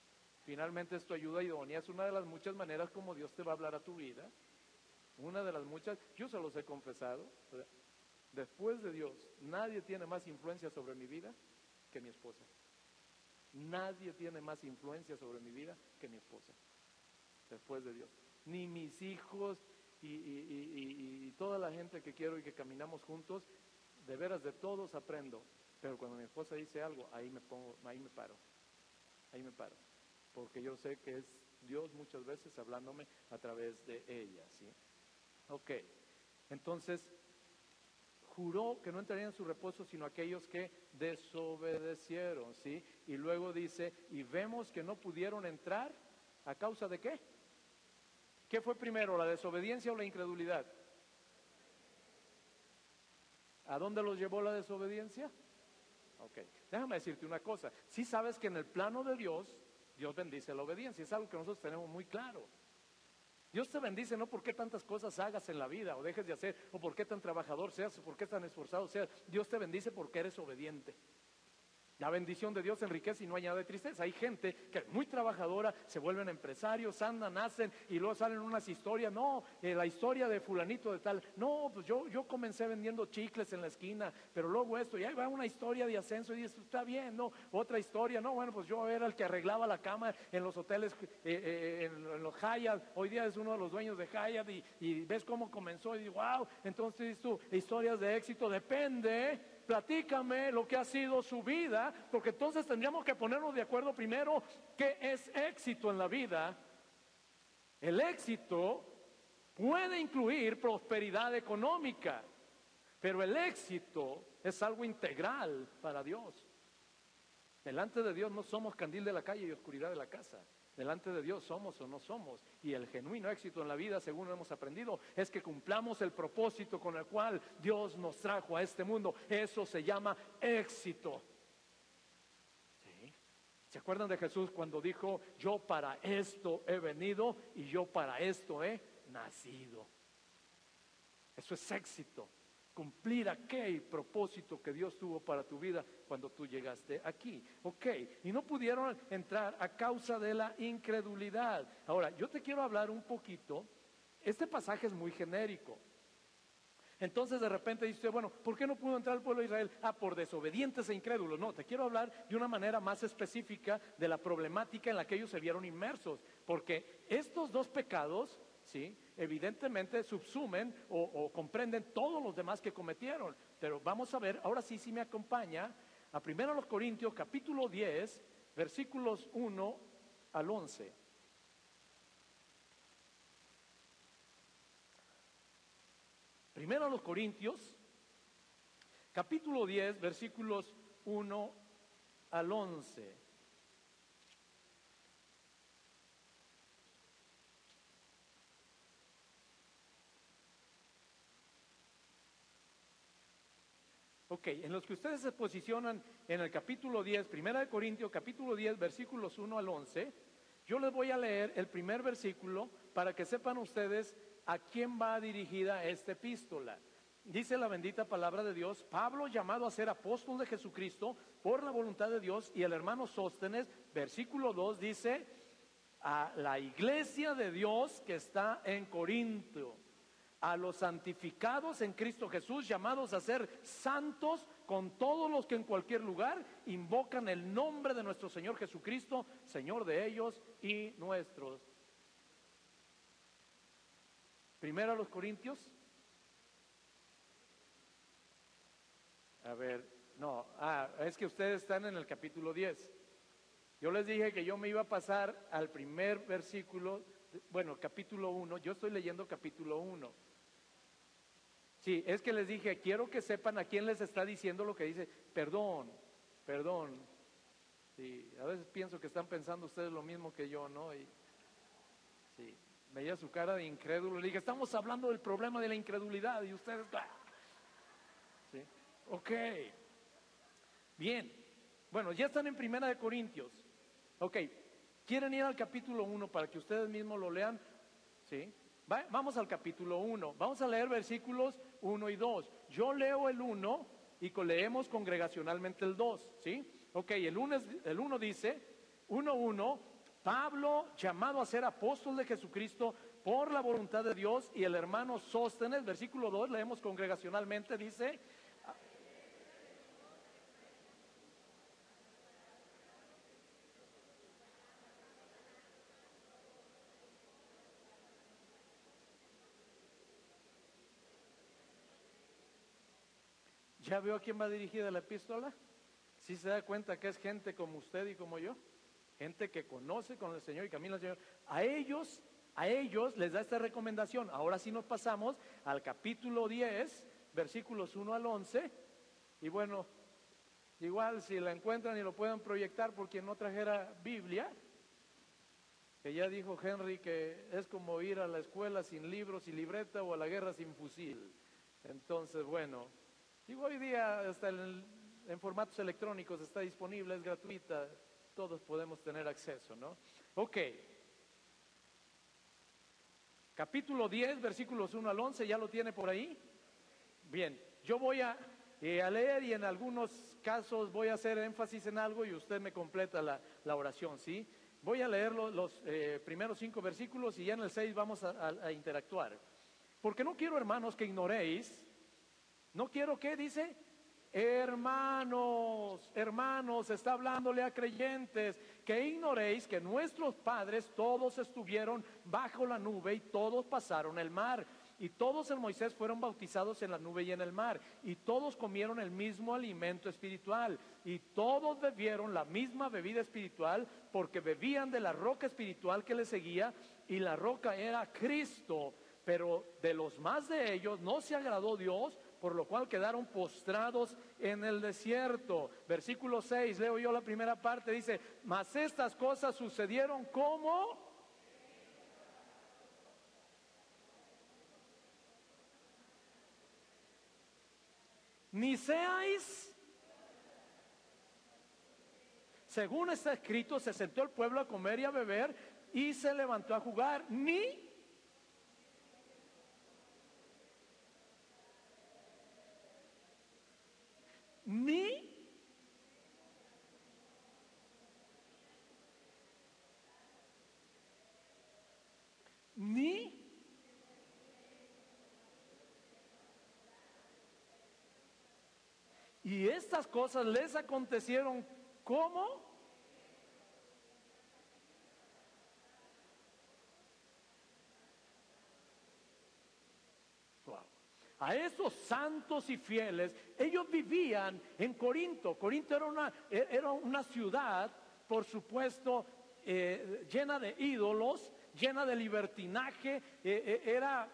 Finalmente es tu ayuda idónea, es una de las muchas maneras como Dios te va a hablar a tu vida. Una de las muchas, yo se los he confesado, después de Dios, nadie tiene más influencia sobre mi vida que mi esposa. Nadie tiene más influencia sobre mi vida que mi esposa, después de Dios. Ni mis hijos y, toda la gente que quiero y que caminamos juntos, de veras de todos aprendo. Pero cuando mi esposa dice algo, ahí me pongo, ahí me paro, ahí me paro porque yo sé que es Dios muchas veces hablándome a través de ella, ¿sí? Ok, entonces juró que no entrarían en su reposo sino aquellos que desobedecieron, ¿sí? Y luego dice, y vemos que no pudieron entrar a causa de qué? ¿Qué fue primero, la desobediencia o la incredulidad? ¿A dónde los llevó la desobediencia? Ok, déjame decirte una cosa, si sabes que en el plano de Dios Dios bendice la obediencia. Es algo que nosotros tenemos muy claro. Dios te bendice no porque tantas cosas hagas en la vida o dejes de hacer, o porque tan trabajador seas, o porque tan esforzado seas. Dios te bendice porque eres obediente. La bendición de Dios enriquece y no añade tristeza. Hay gente que es muy trabajadora, se vuelven empresarios, andan, nacen y luego salen unas historias. No, eh, la historia de fulanito de tal. No, pues yo, yo comencé vendiendo chicles en la esquina, pero luego esto, y ahí va una historia de ascenso y dices, está bien, no, otra historia. No, bueno, pues yo era el que arreglaba la cama en los hoteles, eh, eh, en, los Hyatt. Hoy día es uno de los dueños de Hyatt y, ves cómo comenzó y dices, wow, entonces tú, historias de éxito, depende platícame lo que ha sido su vida, porque entonces tendríamos que ponernos de acuerdo primero qué es éxito en la vida. El éxito puede incluir prosperidad económica, pero el éxito es algo integral para Dios. Delante de Dios no somos candil de la calle y oscuridad de la casa. Delante de Dios somos o no somos. Y el genuino éxito en la vida, según hemos aprendido, es que cumplamos el propósito con el cual Dios nos trajo a este mundo. Eso se llama éxito. ¿Se acuerdan de Jesús cuando dijo, yo para esto he venido y yo para esto he nacido? Eso es éxito cumplir aquel propósito que Dios tuvo para tu vida cuando tú llegaste aquí. Ok, y no pudieron entrar a causa de la incredulidad. Ahora, yo te quiero hablar un poquito, este pasaje es muy genérico. Entonces de repente dice, bueno, ¿por qué no pudo entrar el pueblo de Israel? Ah, por desobedientes e incrédulos. No, te quiero hablar de una manera más específica de la problemática en la que ellos se vieron inmersos. Porque estos dos pecados ¿sí? Evidentemente subsumen o, comprenden todos los demás que cometieron. Pero vamos a ver, ahora sí, sí me acompaña a 1 Corintios capítulo 10, versículos 1 al 11. Primero los Corintios, capítulo 10, versículos 1 al 11. Ok, en los que ustedes se posicionan en el capítulo 10, primera de Corintios, capítulo 10, versículos 1 al 11, yo les voy a leer el primer versículo para que sepan ustedes ¿a quién va dirigida esta epístola? Dice la bendita palabra de Dios, Pablo llamado a ser apóstol de Jesucristo por la voluntad de Dios y el hermano Sóstenes, versículo 2 dice, a la iglesia de Dios que está en Corinto, a los santificados en Cristo Jesús, llamados a ser santos con todos los que en cualquier lugar invocan el nombre de nuestro Señor Jesucristo, Señor de ellos y nuestros. Primero a los Corintios. A ver, no, ah, es que ustedes están en el capítulo 10. Yo les dije que yo me iba a pasar al primer versículo, bueno, capítulo 1, yo estoy leyendo capítulo 1. Sí, es que les dije, quiero que sepan a quién les está diciendo lo que dice, perdón, perdón. A veces pienso que están pensando ustedes lo mismo que yo, ¿no? Y, sí, veía su cara de incrédulo, le dije, estamos hablando del problema de la incredulidad y ustedes... Sí, ok. Bien, bueno, ya están en Primera de Corintios. Ok, ¿quieren ir al capítulo 1 para que ustedes mismos lo lean? Sí. vamos al capítulo 1. Vamos a leer versículos 1 y 2. Yo leo el 1 y leemos congregacionalmente el 2. ¿Sí? Ok, el 1 el uno dice, 1.1, Pablo llamado a ser apóstol de Jesucristo por la voluntad de Dios y el hermano Sóstenes, versículo 2, leemos congregacionalmente, dice, ¿Ya veo a quién va dirigida la epístola? Si se da cuenta que es gente como usted y como yo, gente que conoce con el Señor y camina al Señor. A ellos, a ellos les da esta recomendación. Ahora sí nos pasamos al capítulo 10, versículos 1 al 11. Y bueno, igual si la encuentran y lo pueden proyectar por quien no trajera Biblia, que ya dijo Henry que es como ir a la escuela sin libros y libreta o a la guerra sin fusil. Entonces, bueno, Digo, hoy día hasta en, formatos electrónicos está disponible, es gratuita, todos podemos tener acceso, ¿no? Ok. Capítulo 10, versículos 1 al 11, ¿ya lo tiene por ahí? Bien, yo voy a, eh, a leer y en algunos casos voy a hacer énfasis en algo y usted me completa la, oración, ¿sí? Voy a leer los, eh, primeros cinco versículos y ya en el 6 vamos a interactuar. Porque no quiero, hermanos, que ignoréis no quiero que dice, hermanos, hermanos, está hablándole a creyentes, que ignoréis que nuestros padres todos estuvieron bajo la nube y todos pasaron el mar. Y todos en Moisés fueron bautizados en la nube y en el mar. Y todos comieron el mismo alimento espiritual. Y todos bebieron la misma bebida espiritual porque bebían de la roca espiritual que les seguía. Y la roca era Cristo. Pero de los más de ellos no se agradó Dios por lo cual quedaron postrados en el desierto. Versículo 6, leo yo la primera parte, dice, mas estas cosas sucedieron como... Ni seáis según está escrito, se sentó el pueblo a comer y a beber y se levantó a jugar, ni ni ni y estas cosas les acontecieron como a esos santos y fieles, ellos vivían en Corinto. Corinto era una, era una ciudad, por supuesto, eh, llena de ídolos, llena de libertinaje, eh, eh, era,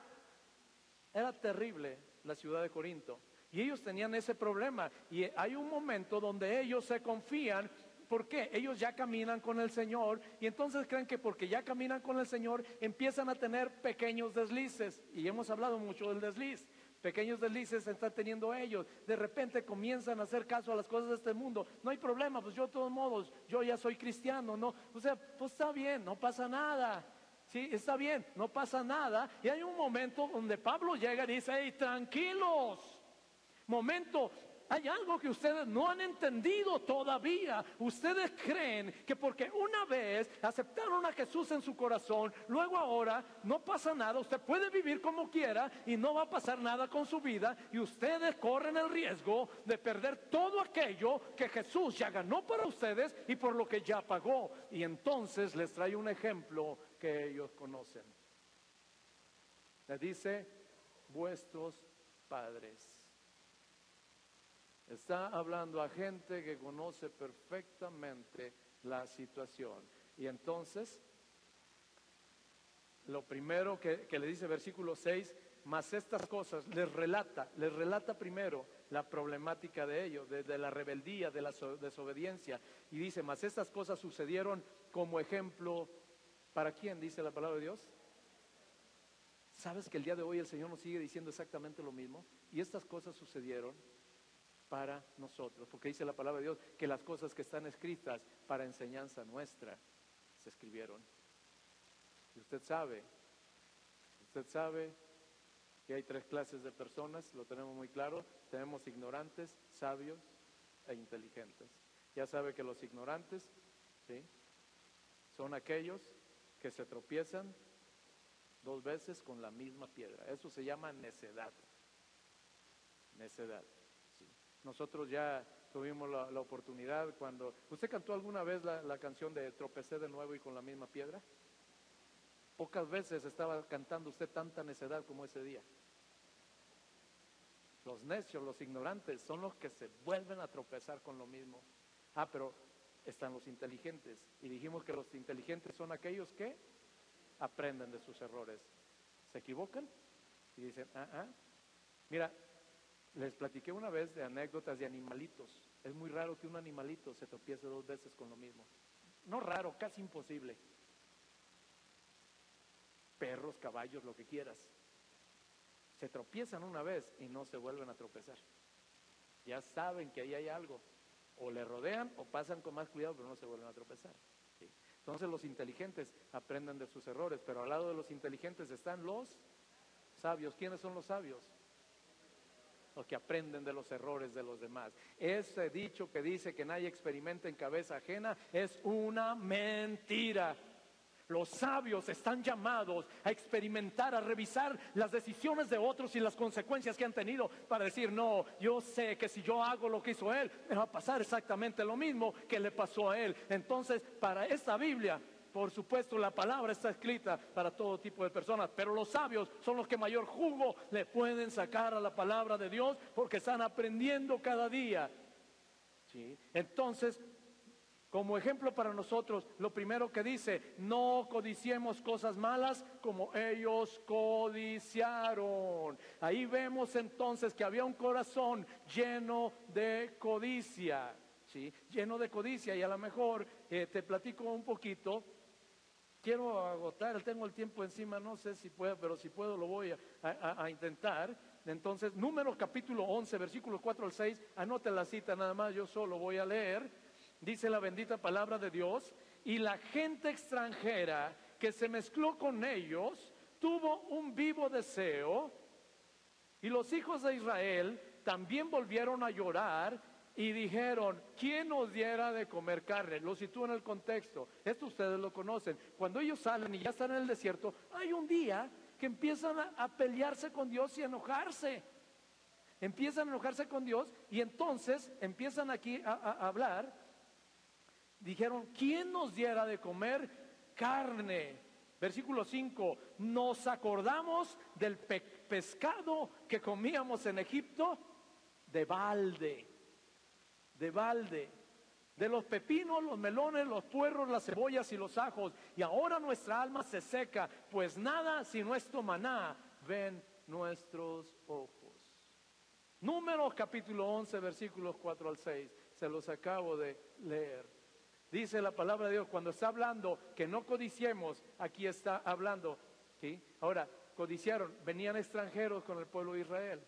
era terrible la ciudad de Corinto. Y ellos tenían ese problema. Y hay un momento donde ellos se confían ¿Por qué? Ellos ya caminan con el Señor y entonces creen que porque ya caminan con el Señor empiezan a tener pequeños deslices. Y hemos hablado mucho del desliz pequeños deslices están teniendo ellos. De repente comienzan a hacer caso a las cosas de este mundo. No hay problema, pues yo de todos modos, yo ya soy cristiano, ¿no? O sea, pues está bien, no pasa nada. Sí, está bien, no pasa nada. Y hay un momento donde Pablo llega y dice, hey, tranquilos. Momento, hay algo que ustedes no han entendido todavía. Ustedes creen que porque una vez aceptaron a Jesús en su corazón, luego ahora no pasa nada. Usted puede vivir como quiera y no va a pasar nada con su vida. Y ustedes corren el riesgo de perder todo aquello que Jesús ya ganó para ustedes y por lo que ya pagó. Y entonces les trae un ejemplo que ellos conocen. Le dice, vuestros padres. Está hablando a gente que conoce perfectamente la situación. Y entonces, lo primero que, le dice versículo 6, más estas cosas, les relata, les relata primero la problemática de ellos, de, la rebeldía, de la desobediencia. Y dice, más estas cosas sucedieron como ejemplo, ¿para quién dice la palabra de Dios? ¿Sabes que el día de hoy el Señor nos sigue diciendo exactamente lo mismo? Y estas cosas sucedieron para nosotros, porque dice la palabra de Dios que las cosas que están escritas para enseñanza nuestra se escribieron. Y usted sabe, usted sabe que hay tres clases de personas, lo tenemos muy claro, tenemos ignorantes, sabios e inteligentes. Ya sabe que los ignorantes. Son aquellos que se tropiezan dos veces con la misma piedra. Eso se llama necedad. Necedad. Nosotros ya tuvimos la, oportunidad cuando... ¿Usted cantó alguna vez la, canción de Tropecé de nuevo y con la misma piedra? Pocas veces estaba cantando usted tanta necedad como ese día. Los necios, los ignorantes, son los que se vuelven a tropezar con lo mismo. Ah, pero están los inteligentes. Y dijimos que los inteligentes son aquellos que aprenden de sus errores. Se equivocan y dicen, ah, ah. Mira, les platiqué una vez de anécdotas de animalitos. Es muy raro que un animalito se tropiece dos veces con lo mismo. No raro, casi imposible. Perros, caballos, lo que quieras. Se tropiezan una vez y no se vuelven a tropezar. Ya saben que ahí hay algo. O le rodean o pasan con más cuidado, pero no se vuelven a tropezar. Entonces los inteligentes aprenden de sus errores, pero al lado de los inteligentes están los sabios. ¿Quiénes son los sabios? Los que aprenden de los errores de los demás. Ese dicho que dice que nadie experimenta en cabeza ajena es una mentira. Los sabios están llamados a experimentar, a revisar las decisiones de otros y las consecuencias que han tenido para decir, no, yo sé que si yo hago lo que hizo él, me va a pasar exactamente lo mismo que le pasó a él. Entonces, para esta Biblia, por supuesto, la palabra está escrita para todo tipo de personas, pero los sabios son los que mayor jugo le pueden sacar a la palabra de Dios porque están aprendiendo cada día. ¿Sí? Entonces, como ejemplo para nosotros, lo primero que dice, no codiciemos cosas malas como ellos codiciaron. Ahí vemos entonces que había un corazón lleno de codicia, ¿sí? lleno de codicia. Y a lo mejor eh, te platico un poquito quiero agotar, tengo el tiempo encima, no sé si puedo, pero si puedo lo voy a, intentar. Entonces, número capítulo 11, versículos 4 al 6, anote la cita nada más, yo solo voy a leer. Dice la bendita palabra de Dios, y la gente extranjera que se mezcló con ellos tuvo un vivo deseo, y los hijos de Israel también volvieron a llorar y dijeron, ¿quién nos diera de comer carne? Lo sitúo en el contexto. Esto ustedes lo conocen. Cuando ellos salen y ya están en el desierto, hay un día que empiezan a, pelearse con Dios y a enojarse. Empiezan a enojarse con Dios y entonces empiezan aquí a, hablar. Dijeron, ¿quién nos diera de comer carne? Versículo 5, nos acordamos del pescado que comíamos en Egipto de balde de balde, de los pepinos, los melones, los puerros, las cebollas y los ajos. Y ahora nuestra alma se seca, pues nada si nuestro maná ven nuestros ojos. Números capítulo 11, versículos 4 al 6. Se los acabo de leer. Dice la palabra de Dios, cuando está hablando que no codiciemos, aquí está hablando. ¿sí? Ahora, codiciaron, venían extranjeros con el pueblo de Israel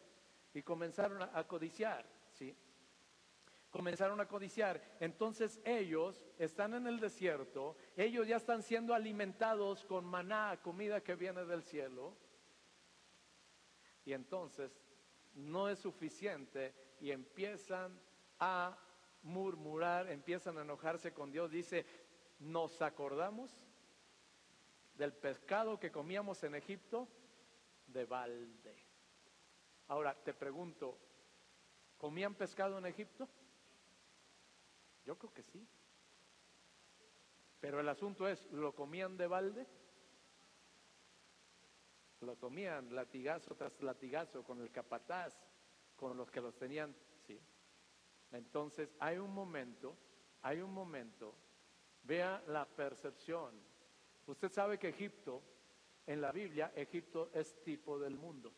y comenzaron a, a codiciar. ¿sí? Comenzaron a codiciar. Entonces ellos están en el desierto, ellos ya están siendo alimentados con maná, comida que viene del cielo. Y entonces no es suficiente y empiezan a murmurar, empiezan a enojarse con Dios. Dice, nos acordamos del pescado que comíamos en Egipto de balde. Ahora te pregunto, ¿comían pescado en Egipto? Yo creo que sí. Pero el asunto es, ¿lo comían de balde? Lo comían latigazo tras latigazo con el capataz, con los que los tenían, sí. Entonces hay un momento, hay un momento, vea la percepción. Usted sabe que Egipto, en la Biblia, Egipto es tipo del mundo.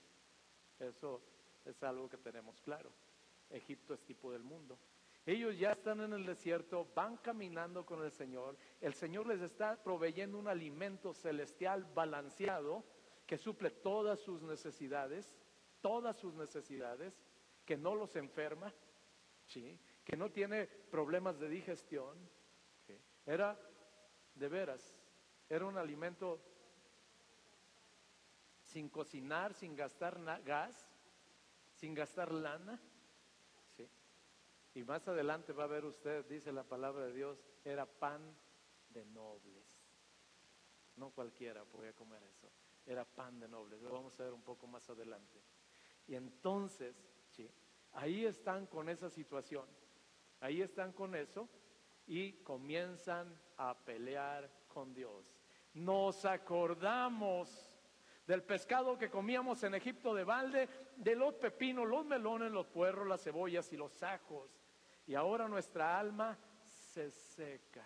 Eso es algo que tenemos claro. Egipto es tipo del mundo. Ellos ya están en el desierto, van caminando con el Señor. El Señor les está proveyendo un alimento celestial balanceado que suple todas sus necesidades, todas sus necesidades, que no los enferma, ¿sí? que no tiene problemas de digestión. Era, de veras, era un alimento sin cocinar, sin gastar gas, sin gastar lana. Y más adelante va a ver usted, dice la palabra de Dios, era pan de nobles. No cualquiera podía comer eso. Era pan de nobles. Lo vamos a ver un poco más adelante. Y entonces, sí, ahí están con esa situación. Ahí están con eso y comienzan a pelear con Dios. Nos acordamos del pescado que comíamos en Egipto de balde, de los pepinos, los melones, los puerros, las cebollas y los ajos y ahora nuestra alma se seca.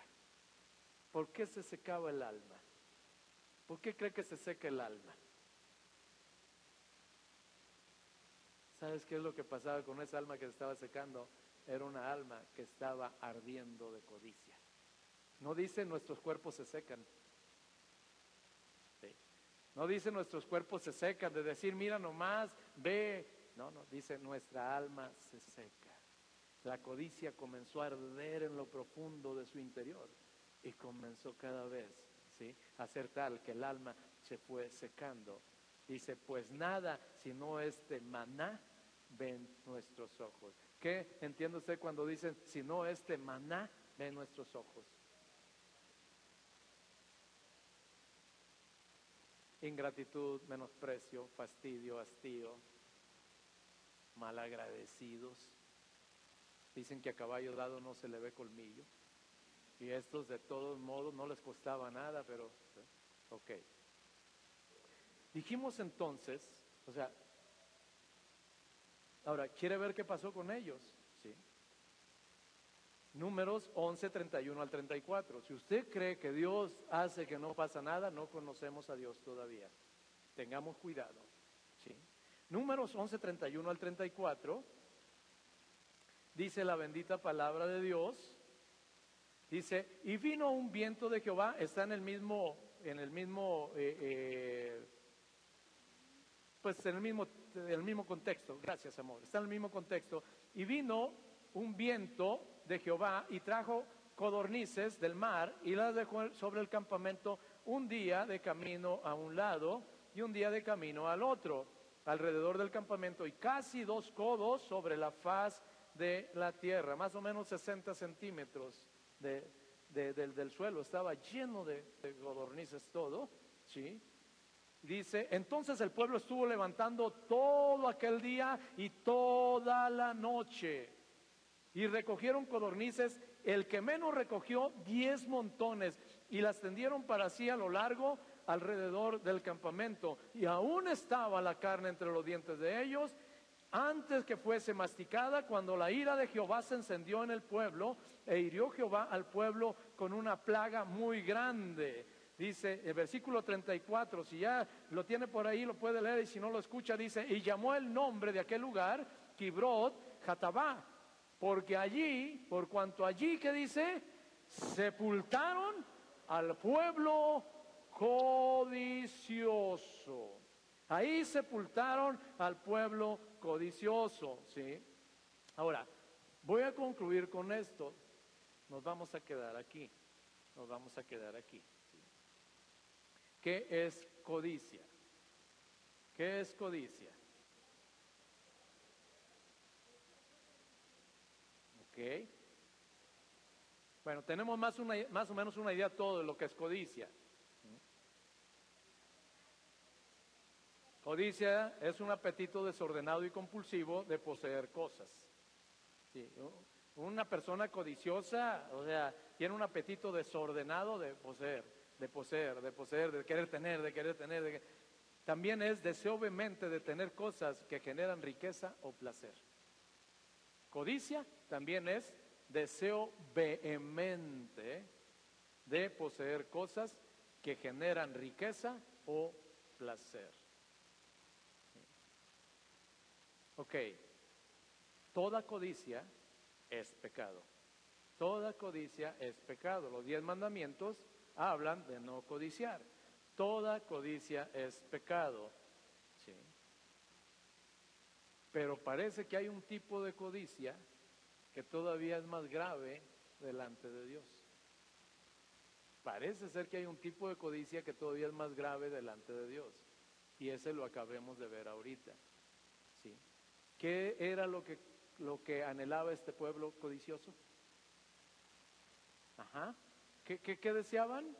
¿Por qué se secaba el alma? ¿Por qué cree que se seca el alma? ¿Sabes qué es lo que pasaba con esa alma que se estaba secando? Era una alma que estaba ardiendo de codicia. No dice nuestros cuerpos se secan. No dice nuestros cuerpos se secan de decir, mira nomás, ve. No, no, dice nuestra alma se seca. La codicia comenzó a arder en lo profundo de su interior y comenzó cada vez ¿sí? a ser tal que el alma se fue secando. Dice, pues nada, sino este maná ven nuestros ojos. ¿Qué entiende usted cuando dicen, si no este maná ven nuestros ojos? Ingratitud, menosprecio, fastidio, hastío, malagradecidos Dicen que a caballo dado no se le ve colmillo. Y estos de todos modos no les costaba nada, pero ok. Dijimos entonces, o sea, ahora, ¿quiere ver qué pasó con ellos? Sí. Números 11, 31 al 34. Si usted cree que Dios hace que no pasa nada, no conocemos a Dios todavía. Tengamos cuidado. ¿sí? Números 11, 31 al 34 dice la bendita palabra de Dios. Dice, y vino un viento de Jehová, está en el mismo, en el mismo, eh, eh, pues en el mismo, mismo contexto, gracias amor, está en el mismo contexto, y vino un viento de Jehová y trajo codornices del mar y las dejó sobre el campamento un día de camino a un lado y un día de camino al otro, alrededor del campamento, y casi dos codos sobre la faz de la tierra, más o menos 60 centímetros del, suelo, estaba lleno de, de codornices todo, ¿sí? Dice, entonces el pueblo estuvo levantando todo aquel día y toda la noche. Y recogieron codornices, el que menos recogió diez montones y las tendieron para sí a lo largo alrededor del campamento. Y aún estaba la carne entre los dientes de ellos antes que fuese masticada, cuando la ira de Jehová se encendió en el pueblo, e hirió Jehová al pueblo con una plaga muy grande. Dice el versículo 34, si ya lo tiene por ahí, lo puede leer, y si no lo escucha, dice, y llamó el nombre de aquel lugar, Kibrot Hatabá, porque allí, por cuanto allí, que dice, sepultaron al pueblo codicioso. Ahí sepultaron al pueblo codicioso, ¿sí? Ahora, Voy a concluir con esto. Nos vamos a quedar aquí. Nos vamos a quedar aquí. ¿Qué es codicia? ¿Qué es codicia? ¿Ok? Bueno, tenemos más, más o menos una idea todo de lo que es codicia. Codicia es un apetito desordenado y compulsivo de poseer cosas. una persona codiciosa, o sea, tiene un apetito desordenado de poseer, de poseer, de poseer, de querer tener, de querer tener. También es deseo de tener cosas que generan riqueza o placer. Codicia también es deseo vehemente de poseer cosas que generan riqueza o placer. Ok, toda codicia es pecado. Toda codicia es pecado. Los diez mandamientos hablan de no codiciar. Toda codicia es pecado. Pero parece que hay un tipo de codicia que todavía es más grave delante de Dios. Parece ser que hay un tipo de codicia que todavía es más grave delante de Dios. Y ese lo acabemos de ver ahorita. ¿Qué era lo que, lo que anhelaba este pueblo codicioso? Ajá. ¿Qué, qué, deseaban?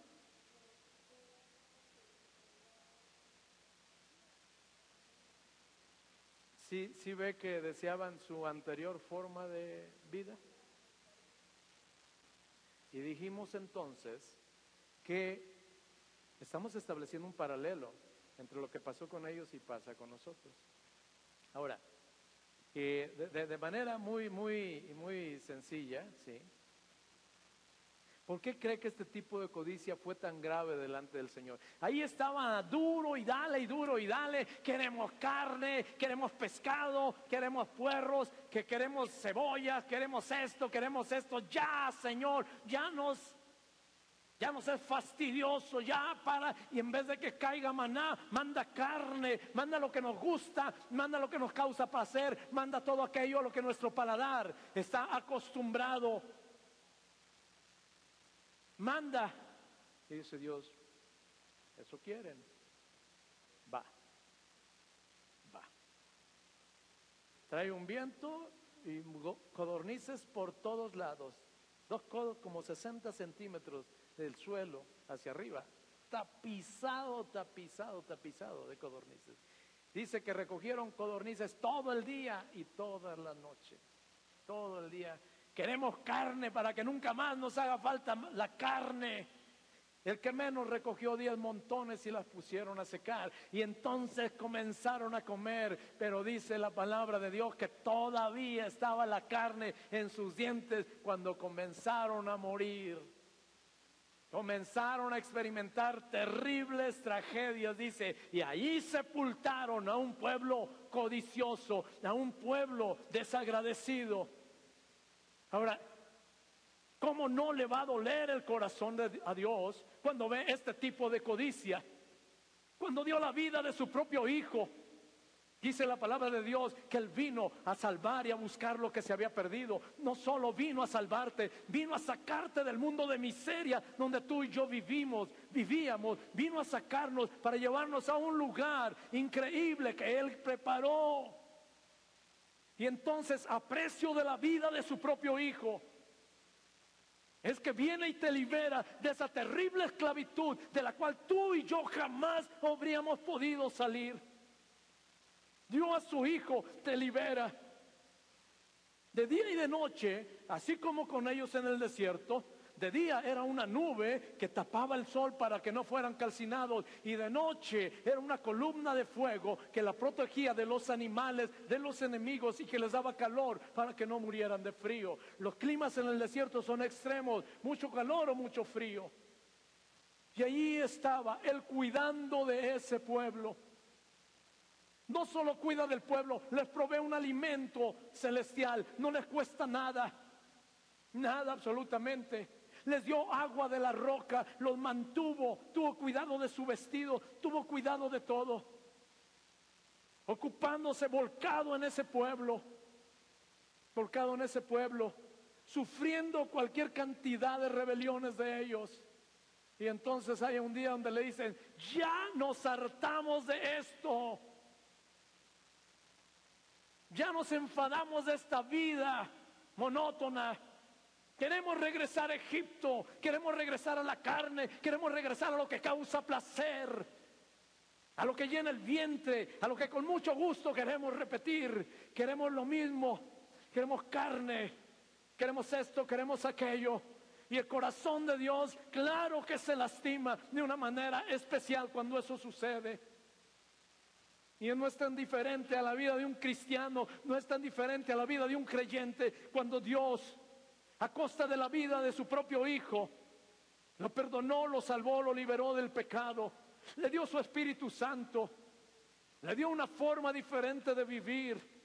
¿Sí, ¿Sí ve que deseaban su anterior forma de vida? Y dijimos entonces que estamos estableciendo un paralelo entre lo que pasó con ellos y pasa con nosotros. Ahora, de, manera muy, muy, muy sencilla, ¿sí? ¿Por qué cree que este tipo de codicia fue tan grave delante del Señor? Ahí estaba duro y dale y duro y dale. Queremos carne, queremos pescado, queremos puerros, que queremos cebollas, queremos esto, queremos esto. Ya, Señor, ya nos ya no es fastidioso, ya para, y en vez de que caiga maná, manda carne, manda lo que nos gusta, manda lo que nos causa placer, manda todo aquello a lo que nuestro paladar está acostumbrado. Manda. Y dice Dios, eso quieren. Va, va. Trae un viento y codornices por todos lados. Dos codos como 60 centímetros del suelo hacia arriba, tapizado, tapizado, tapizado de codornices. Dice que recogieron codornices todo el día y toda la noche, todo el día. Queremos carne para que nunca más nos haga falta la carne. El que menos recogió diez montones y las pusieron a secar. Y entonces comenzaron a comer. Pero dice la palabra de Dios que todavía estaba la carne en sus dientes cuando comenzaron a morir comenzaron a experimentar terribles tragedias, dice, y ahí sepultaron a un pueblo codicioso, a un pueblo desagradecido. Ahora, ¿cómo no le va a doler el corazón de, a Dios cuando ve este tipo de codicia? Cuando dio la vida de su propio hijo Dice la palabra de Dios que Él vino a salvar y a buscar lo que se había perdido. No solo vino a salvarte, vino a sacarte del mundo de miseria donde tú y yo vivimos, vivíamos. Vino a sacarnos para llevarnos a un lugar increíble que Él preparó. Y entonces, a precio de la vida de su propio Hijo, es que viene y te libera de esa terrible esclavitud de la cual tú y yo jamás habríamos podido salir dio a su Hijo, te libera. De día y de noche, así como con ellos en el desierto, de día era una nube que tapaba el sol para que no fueran calcinados y de noche era una columna de fuego que la protegía de los animales, de los enemigos y que les daba calor para que no murieran de frío. Los climas en el desierto son extremos, mucho calor o mucho frío. Y allí estaba él cuidando de ese pueblo. No solo cuida del pueblo, les provee un alimento celestial, no les cuesta nada, nada absolutamente. Les dio agua de la roca, los mantuvo, tuvo cuidado de su vestido, tuvo cuidado de todo. Ocupándose, volcado en ese pueblo. forcado en ese pueblo, sufriendo cualquier cantidad de rebeliones de ellos. Y entonces hay un día donde le dicen, ya nos hartamos de esto. Ya nos enfadamos de esta vida monótona. Queremos regresar a Egipto, queremos regresar a la carne, queremos regresar a lo que causa placer, a lo que llena el vientre, a lo que con mucho gusto queremos repetir. Queremos lo mismo, queremos carne, queremos esto, queremos aquello. Y el corazón de Dios, claro que se lastima de una manera especial cuando eso sucede. Y no es tan diferente a la vida de un cristiano, no es tan diferente a la vida de un creyente cuando Dios, a costa de la vida de su propio Hijo, lo perdonó, lo salvó, lo liberó del pecado, le dio su Espíritu Santo, le dio una forma diferente de vivir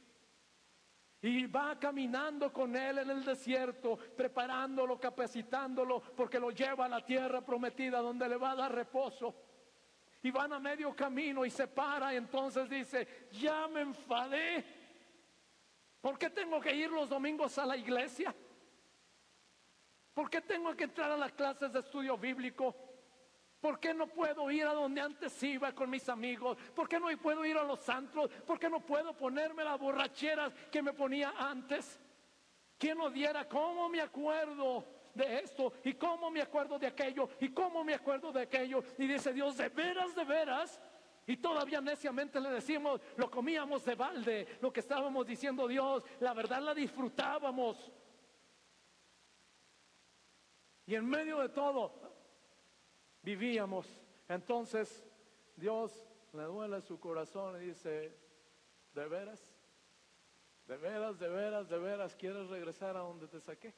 y va caminando con él en el desierto, preparándolo, capacitándolo, porque lo lleva a la tierra prometida donde le va a dar reposo. Y van a medio camino y se para entonces dice, ya me enfadé. ¿Por qué tengo que ir los domingos a la iglesia? ¿Por qué tengo que entrar a las clases de estudio bíblico? ¿Por qué no puedo ir a donde antes iba con mis amigos? ¿Por qué no puedo ir a los santos? ¿Por qué no puedo ponerme las borracheras que me ponía antes? ¿Quién odiara? ¿Cómo me acuerdo de esto? ¿Y cómo me acuerdo de aquello? ¿Y cómo me acuerdo de aquello? Y dice Dios, ¿de veras, de veras? Y todavía neciamente le decimos, lo comíamos de balde, lo que estábamos diciendo Dios, la verdad la disfrutábamos. Y en medio de todo, vivíamos. Entonces Dios le duele su corazón y dice, ¿de veras? ¿De veras, de veras, de veras quieres regresar a donde te saqué?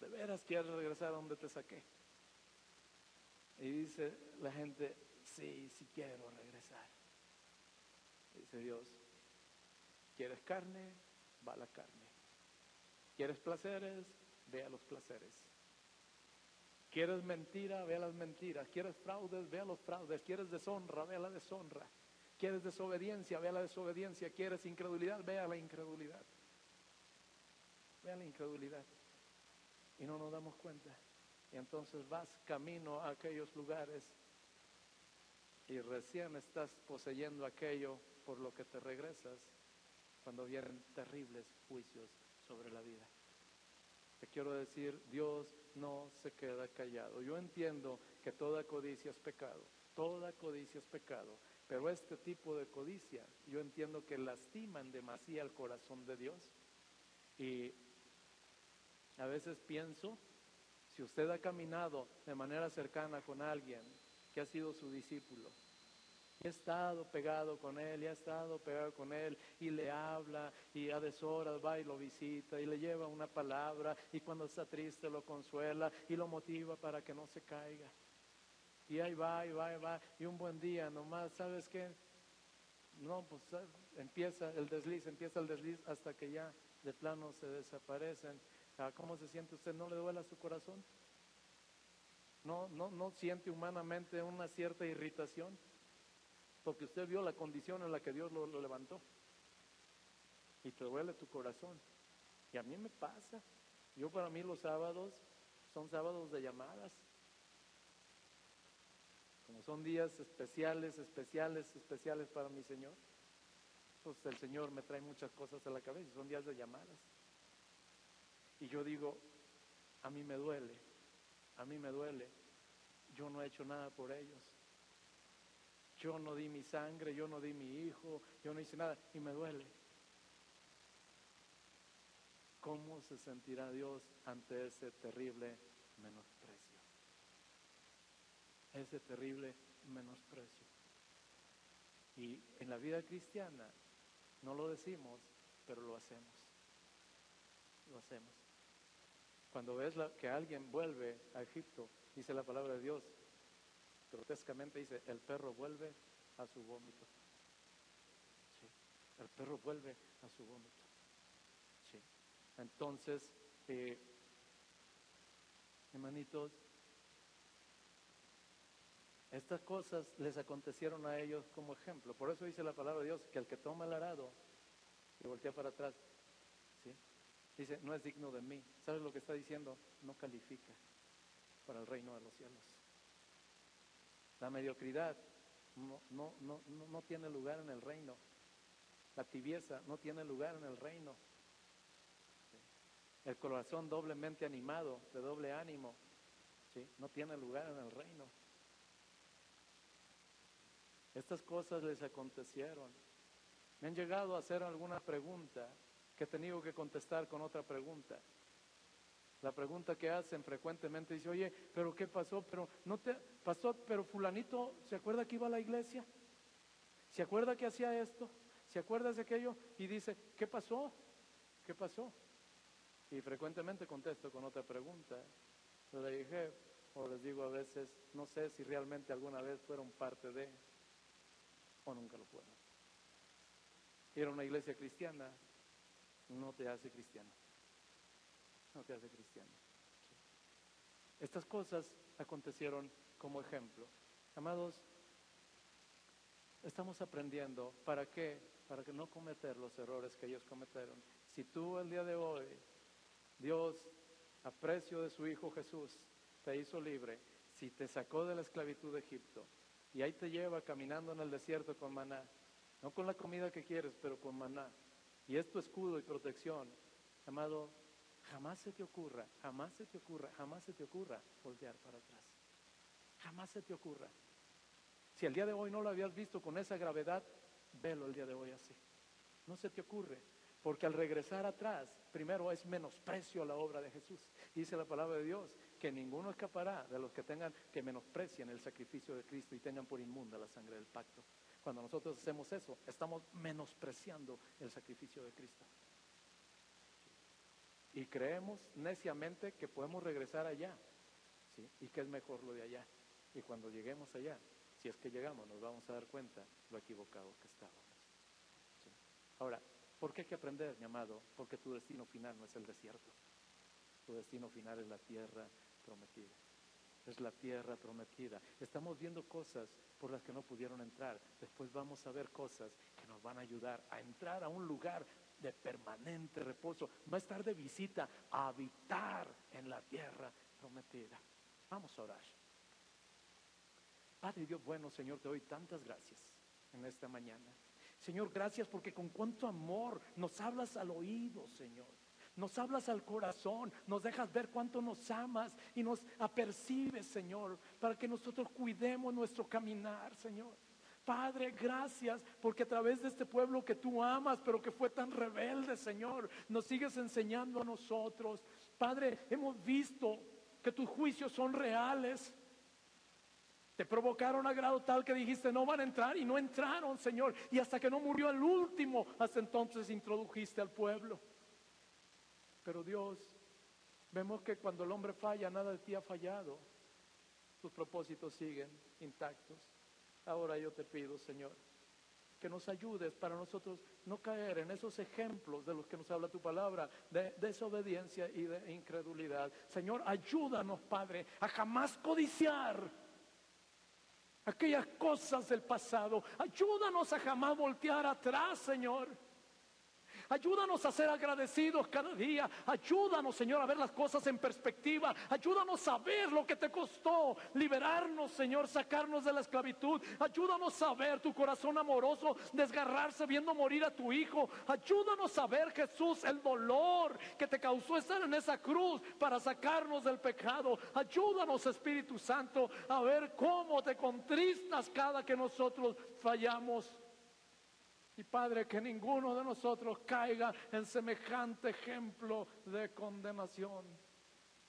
¿De veras quieres regresar a donde te saqué? Y dice la gente, sí, sí quiero regresar. Dice Dios, ¿quieres carne? Va la carne. ¿Quieres placeres? ve a los placeres. ¿Quieres mentira? Ve a las mentiras. ¿Quieres fraudes? Ve a los fraudes. ¿Quieres deshonra? Ve a la deshonra. ¿Quieres desobediencia? Ve a la desobediencia. ¿Quieres incredulidad? Ve a la incredulidad. Ve a la incredulidad. Y no nos damos cuenta. Y entonces vas camino a aquellos lugares y recién estás poseyendo aquello por lo que te regresas cuando vienen terribles juicios sobre la vida. Te quiero decir, Dios no se queda callado. Yo entiendo que toda codicia es pecado, toda codicia es pecado, pero este tipo de codicia yo entiendo que lastiman demasiado el corazón de Dios. Y a veces pienso, si usted ha caminado de manera cercana con alguien que ha sido su discípulo, y ha estado pegado con él, y ha estado pegado con él, y le habla, y a deshoras va y lo visita, y le lleva una palabra, y cuando está triste lo consuela, y lo motiva para que no se caiga. Y ahí va, y va, y va, y un buen día nomás, ¿sabes qué? No, pues empieza el desliz, empieza el desliz hasta que ya de plano se desaparecen. ¿Cómo se siente usted? ¿No le duele a su corazón? ¿No, no, no siente humanamente una cierta irritación? porque usted vio la condición en la que Dios lo, levantó. Y te duele tu corazón. Y a mí me pasa. Yo para mí los sábados son sábados de llamadas. Como son días especiales, especiales, especiales para mi Señor. Pues el Señor me trae muchas cosas a la cabeza. Son días de llamadas. Y yo digo, a mí me duele, a mí me duele. Yo no he hecho nada por ellos yo no di mi sangre, yo no di mi hijo, yo no hice nada y me duele. ¿Cómo se sentirá Dios ante ese terrible menosprecio? Ese terrible menosprecio. Y en la vida cristiana no lo decimos, pero lo hacemos. Lo hacemos. Cuando ves que alguien vuelve a Egipto, dice la palabra de Dios, grotescamente dice, el perro vuelve a su vómito. el perro vuelve a su vómito. Entonces, eh, hermanitos, Estas cosas les acontecieron a ellos como ejemplo. Por eso dice la palabra de Dios que el que toma el arado y voltea para atrás. Dice, no es digno de mí. ¿Sabes lo que está diciendo? No califica para el reino de los cielos. La mediocridad no, no, no, no tiene lugar en el reino. La tibieza no tiene lugar en el reino. El corazón doblemente animado, de doble ánimo, ¿sí? no tiene lugar en el reino. Estas cosas les acontecieron. Me han llegado a hacer alguna pregunta que he tenido que contestar con otra pregunta. La pregunta que hacen frecuentemente dice, oye, pero ¿qué pasó? Pero no te pasó, pero fulanito, ¿se acuerda que iba a la iglesia? ¿Se acuerda que hacía esto? ¿Se acuerda de aquello? Y dice, ¿qué pasó? ¿Qué pasó? Y frecuentemente contesto con otra pregunta. Le dije, o les digo a veces, no sé si realmente alguna vez fueron parte de o nunca lo fueron. Ir a una iglesia cristiana no te hace cristiano. No te hace cristiano. Estas cosas acontecieron como ejemplo. Amados, estamos aprendiendo para qué, para que no cometer los errores que ellos cometieron. Si tú el día de hoy, Dios, a precio de su Hijo Jesús, te hizo libre, si te sacó de la esclavitud de Egipto, y ahí te lleva caminando en el desierto con maná. No con la comida que quieres, pero con maná. Y es tu escudo y protección. Amado, jamás se te ocurra, jamás se te ocurra, jamás se te ocurra voltear para atrás. Jamás se te ocurra. Si el día de hoy no lo habías visto con esa gravedad, velo el día de hoy así. No se te ocurre. Porque al regresar atrás, primero es menosprecio a la obra de Jesús. Dice la palabra de Dios que ninguno escapará de los que tengan que menosprecien el sacrificio de Cristo y tengan por inmunda la sangre del pacto. Cuando nosotros hacemos eso, estamos menospreciando el sacrificio de Cristo. Y creemos neciamente que podemos regresar allá. Y que es mejor lo de allá. Y cuando lleguemos allá, si es que llegamos, nos vamos a dar cuenta lo equivocado que estábamos. Ahora, ¿Por qué hay que aprender, mi amado? Porque tu destino final no es el desierto. Tu destino final es la tierra prometida. Es la tierra prometida. Estamos viendo cosas por las que no pudieron entrar. Después vamos a ver cosas que nos van a ayudar a entrar a un lugar de permanente reposo. No estar de visita, a habitar en la tierra prometida. Vamos a orar. Padre Dios bueno, Señor, te doy tantas gracias en esta mañana. Señor, gracias porque con cuánto amor nos hablas al oído, Señor. Nos hablas al corazón, nos dejas ver cuánto nos amas y nos apercibes, Señor, para que nosotros cuidemos nuestro caminar, Señor. Padre, gracias porque a través de este pueblo que tú amas, pero que fue tan rebelde, Señor, nos sigues enseñando a nosotros. Padre, hemos visto que tus juicios son reales, te provocaron a grado tal que dijiste no van a entrar y no entraron, Señor. Y hasta que no murió el último, hasta entonces introdujiste al pueblo. Pero Dios, vemos que cuando el hombre falla, nada de ti ha fallado. Tus propósitos siguen intactos. Ahora yo te pido, Señor, que nos ayudes para nosotros no caer en esos ejemplos de los que nos habla tu palabra, de desobediencia y de incredulidad. Señor, ayúdanos, Padre, a jamás codiciar aquellas cosas del pasado. Ayúdanos a jamás voltear atrás, Señor. Ayúdanos a ser agradecidos cada día. Ayúdanos, Señor, a ver las cosas en perspectiva. Ayúdanos a ver lo que te costó liberarnos, Señor, sacarnos de la esclavitud. Ayúdanos a ver tu corazón amoroso desgarrarse viendo morir a tu hijo. Ayúdanos a ver, Jesús, el dolor que te causó estar en esa cruz para sacarnos del pecado. Ayúdanos, Espíritu Santo, a ver cómo te contristas cada que nosotros fallamos. Y Padre, que ninguno de nosotros caiga en semejante ejemplo de condenación.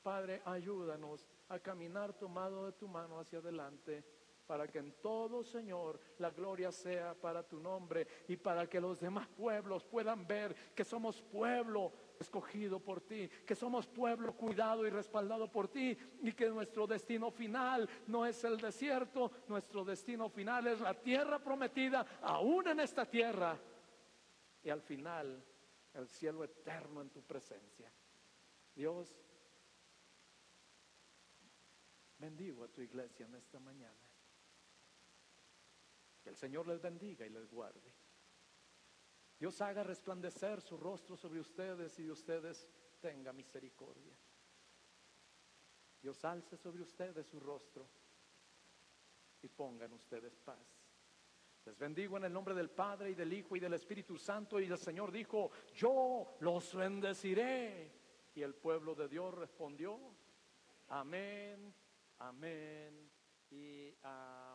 Padre, ayúdanos a caminar tomado de tu mano hacia adelante para que en todo, Señor, la gloria sea para tu nombre y para que los demás pueblos puedan ver que somos pueblo escogido por ti, que somos pueblo cuidado y respaldado por ti y que nuestro destino final no es el desierto, nuestro destino final es la tierra prometida, aún en esta tierra y al final el cielo eterno en tu presencia. Dios, bendigo a tu iglesia en esta mañana. Que el Señor les bendiga y les guarde. Dios haga resplandecer su rostro sobre ustedes y de ustedes tenga misericordia. Dios alce sobre ustedes su rostro y pongan ustedes paz. Les bendigo en el nombre del Padre y del Hijo y del Espíritu Santo. Y el Señor dijo, yo los bendeciré. Y el pueblo de Dios respondió, amén, amén y amén.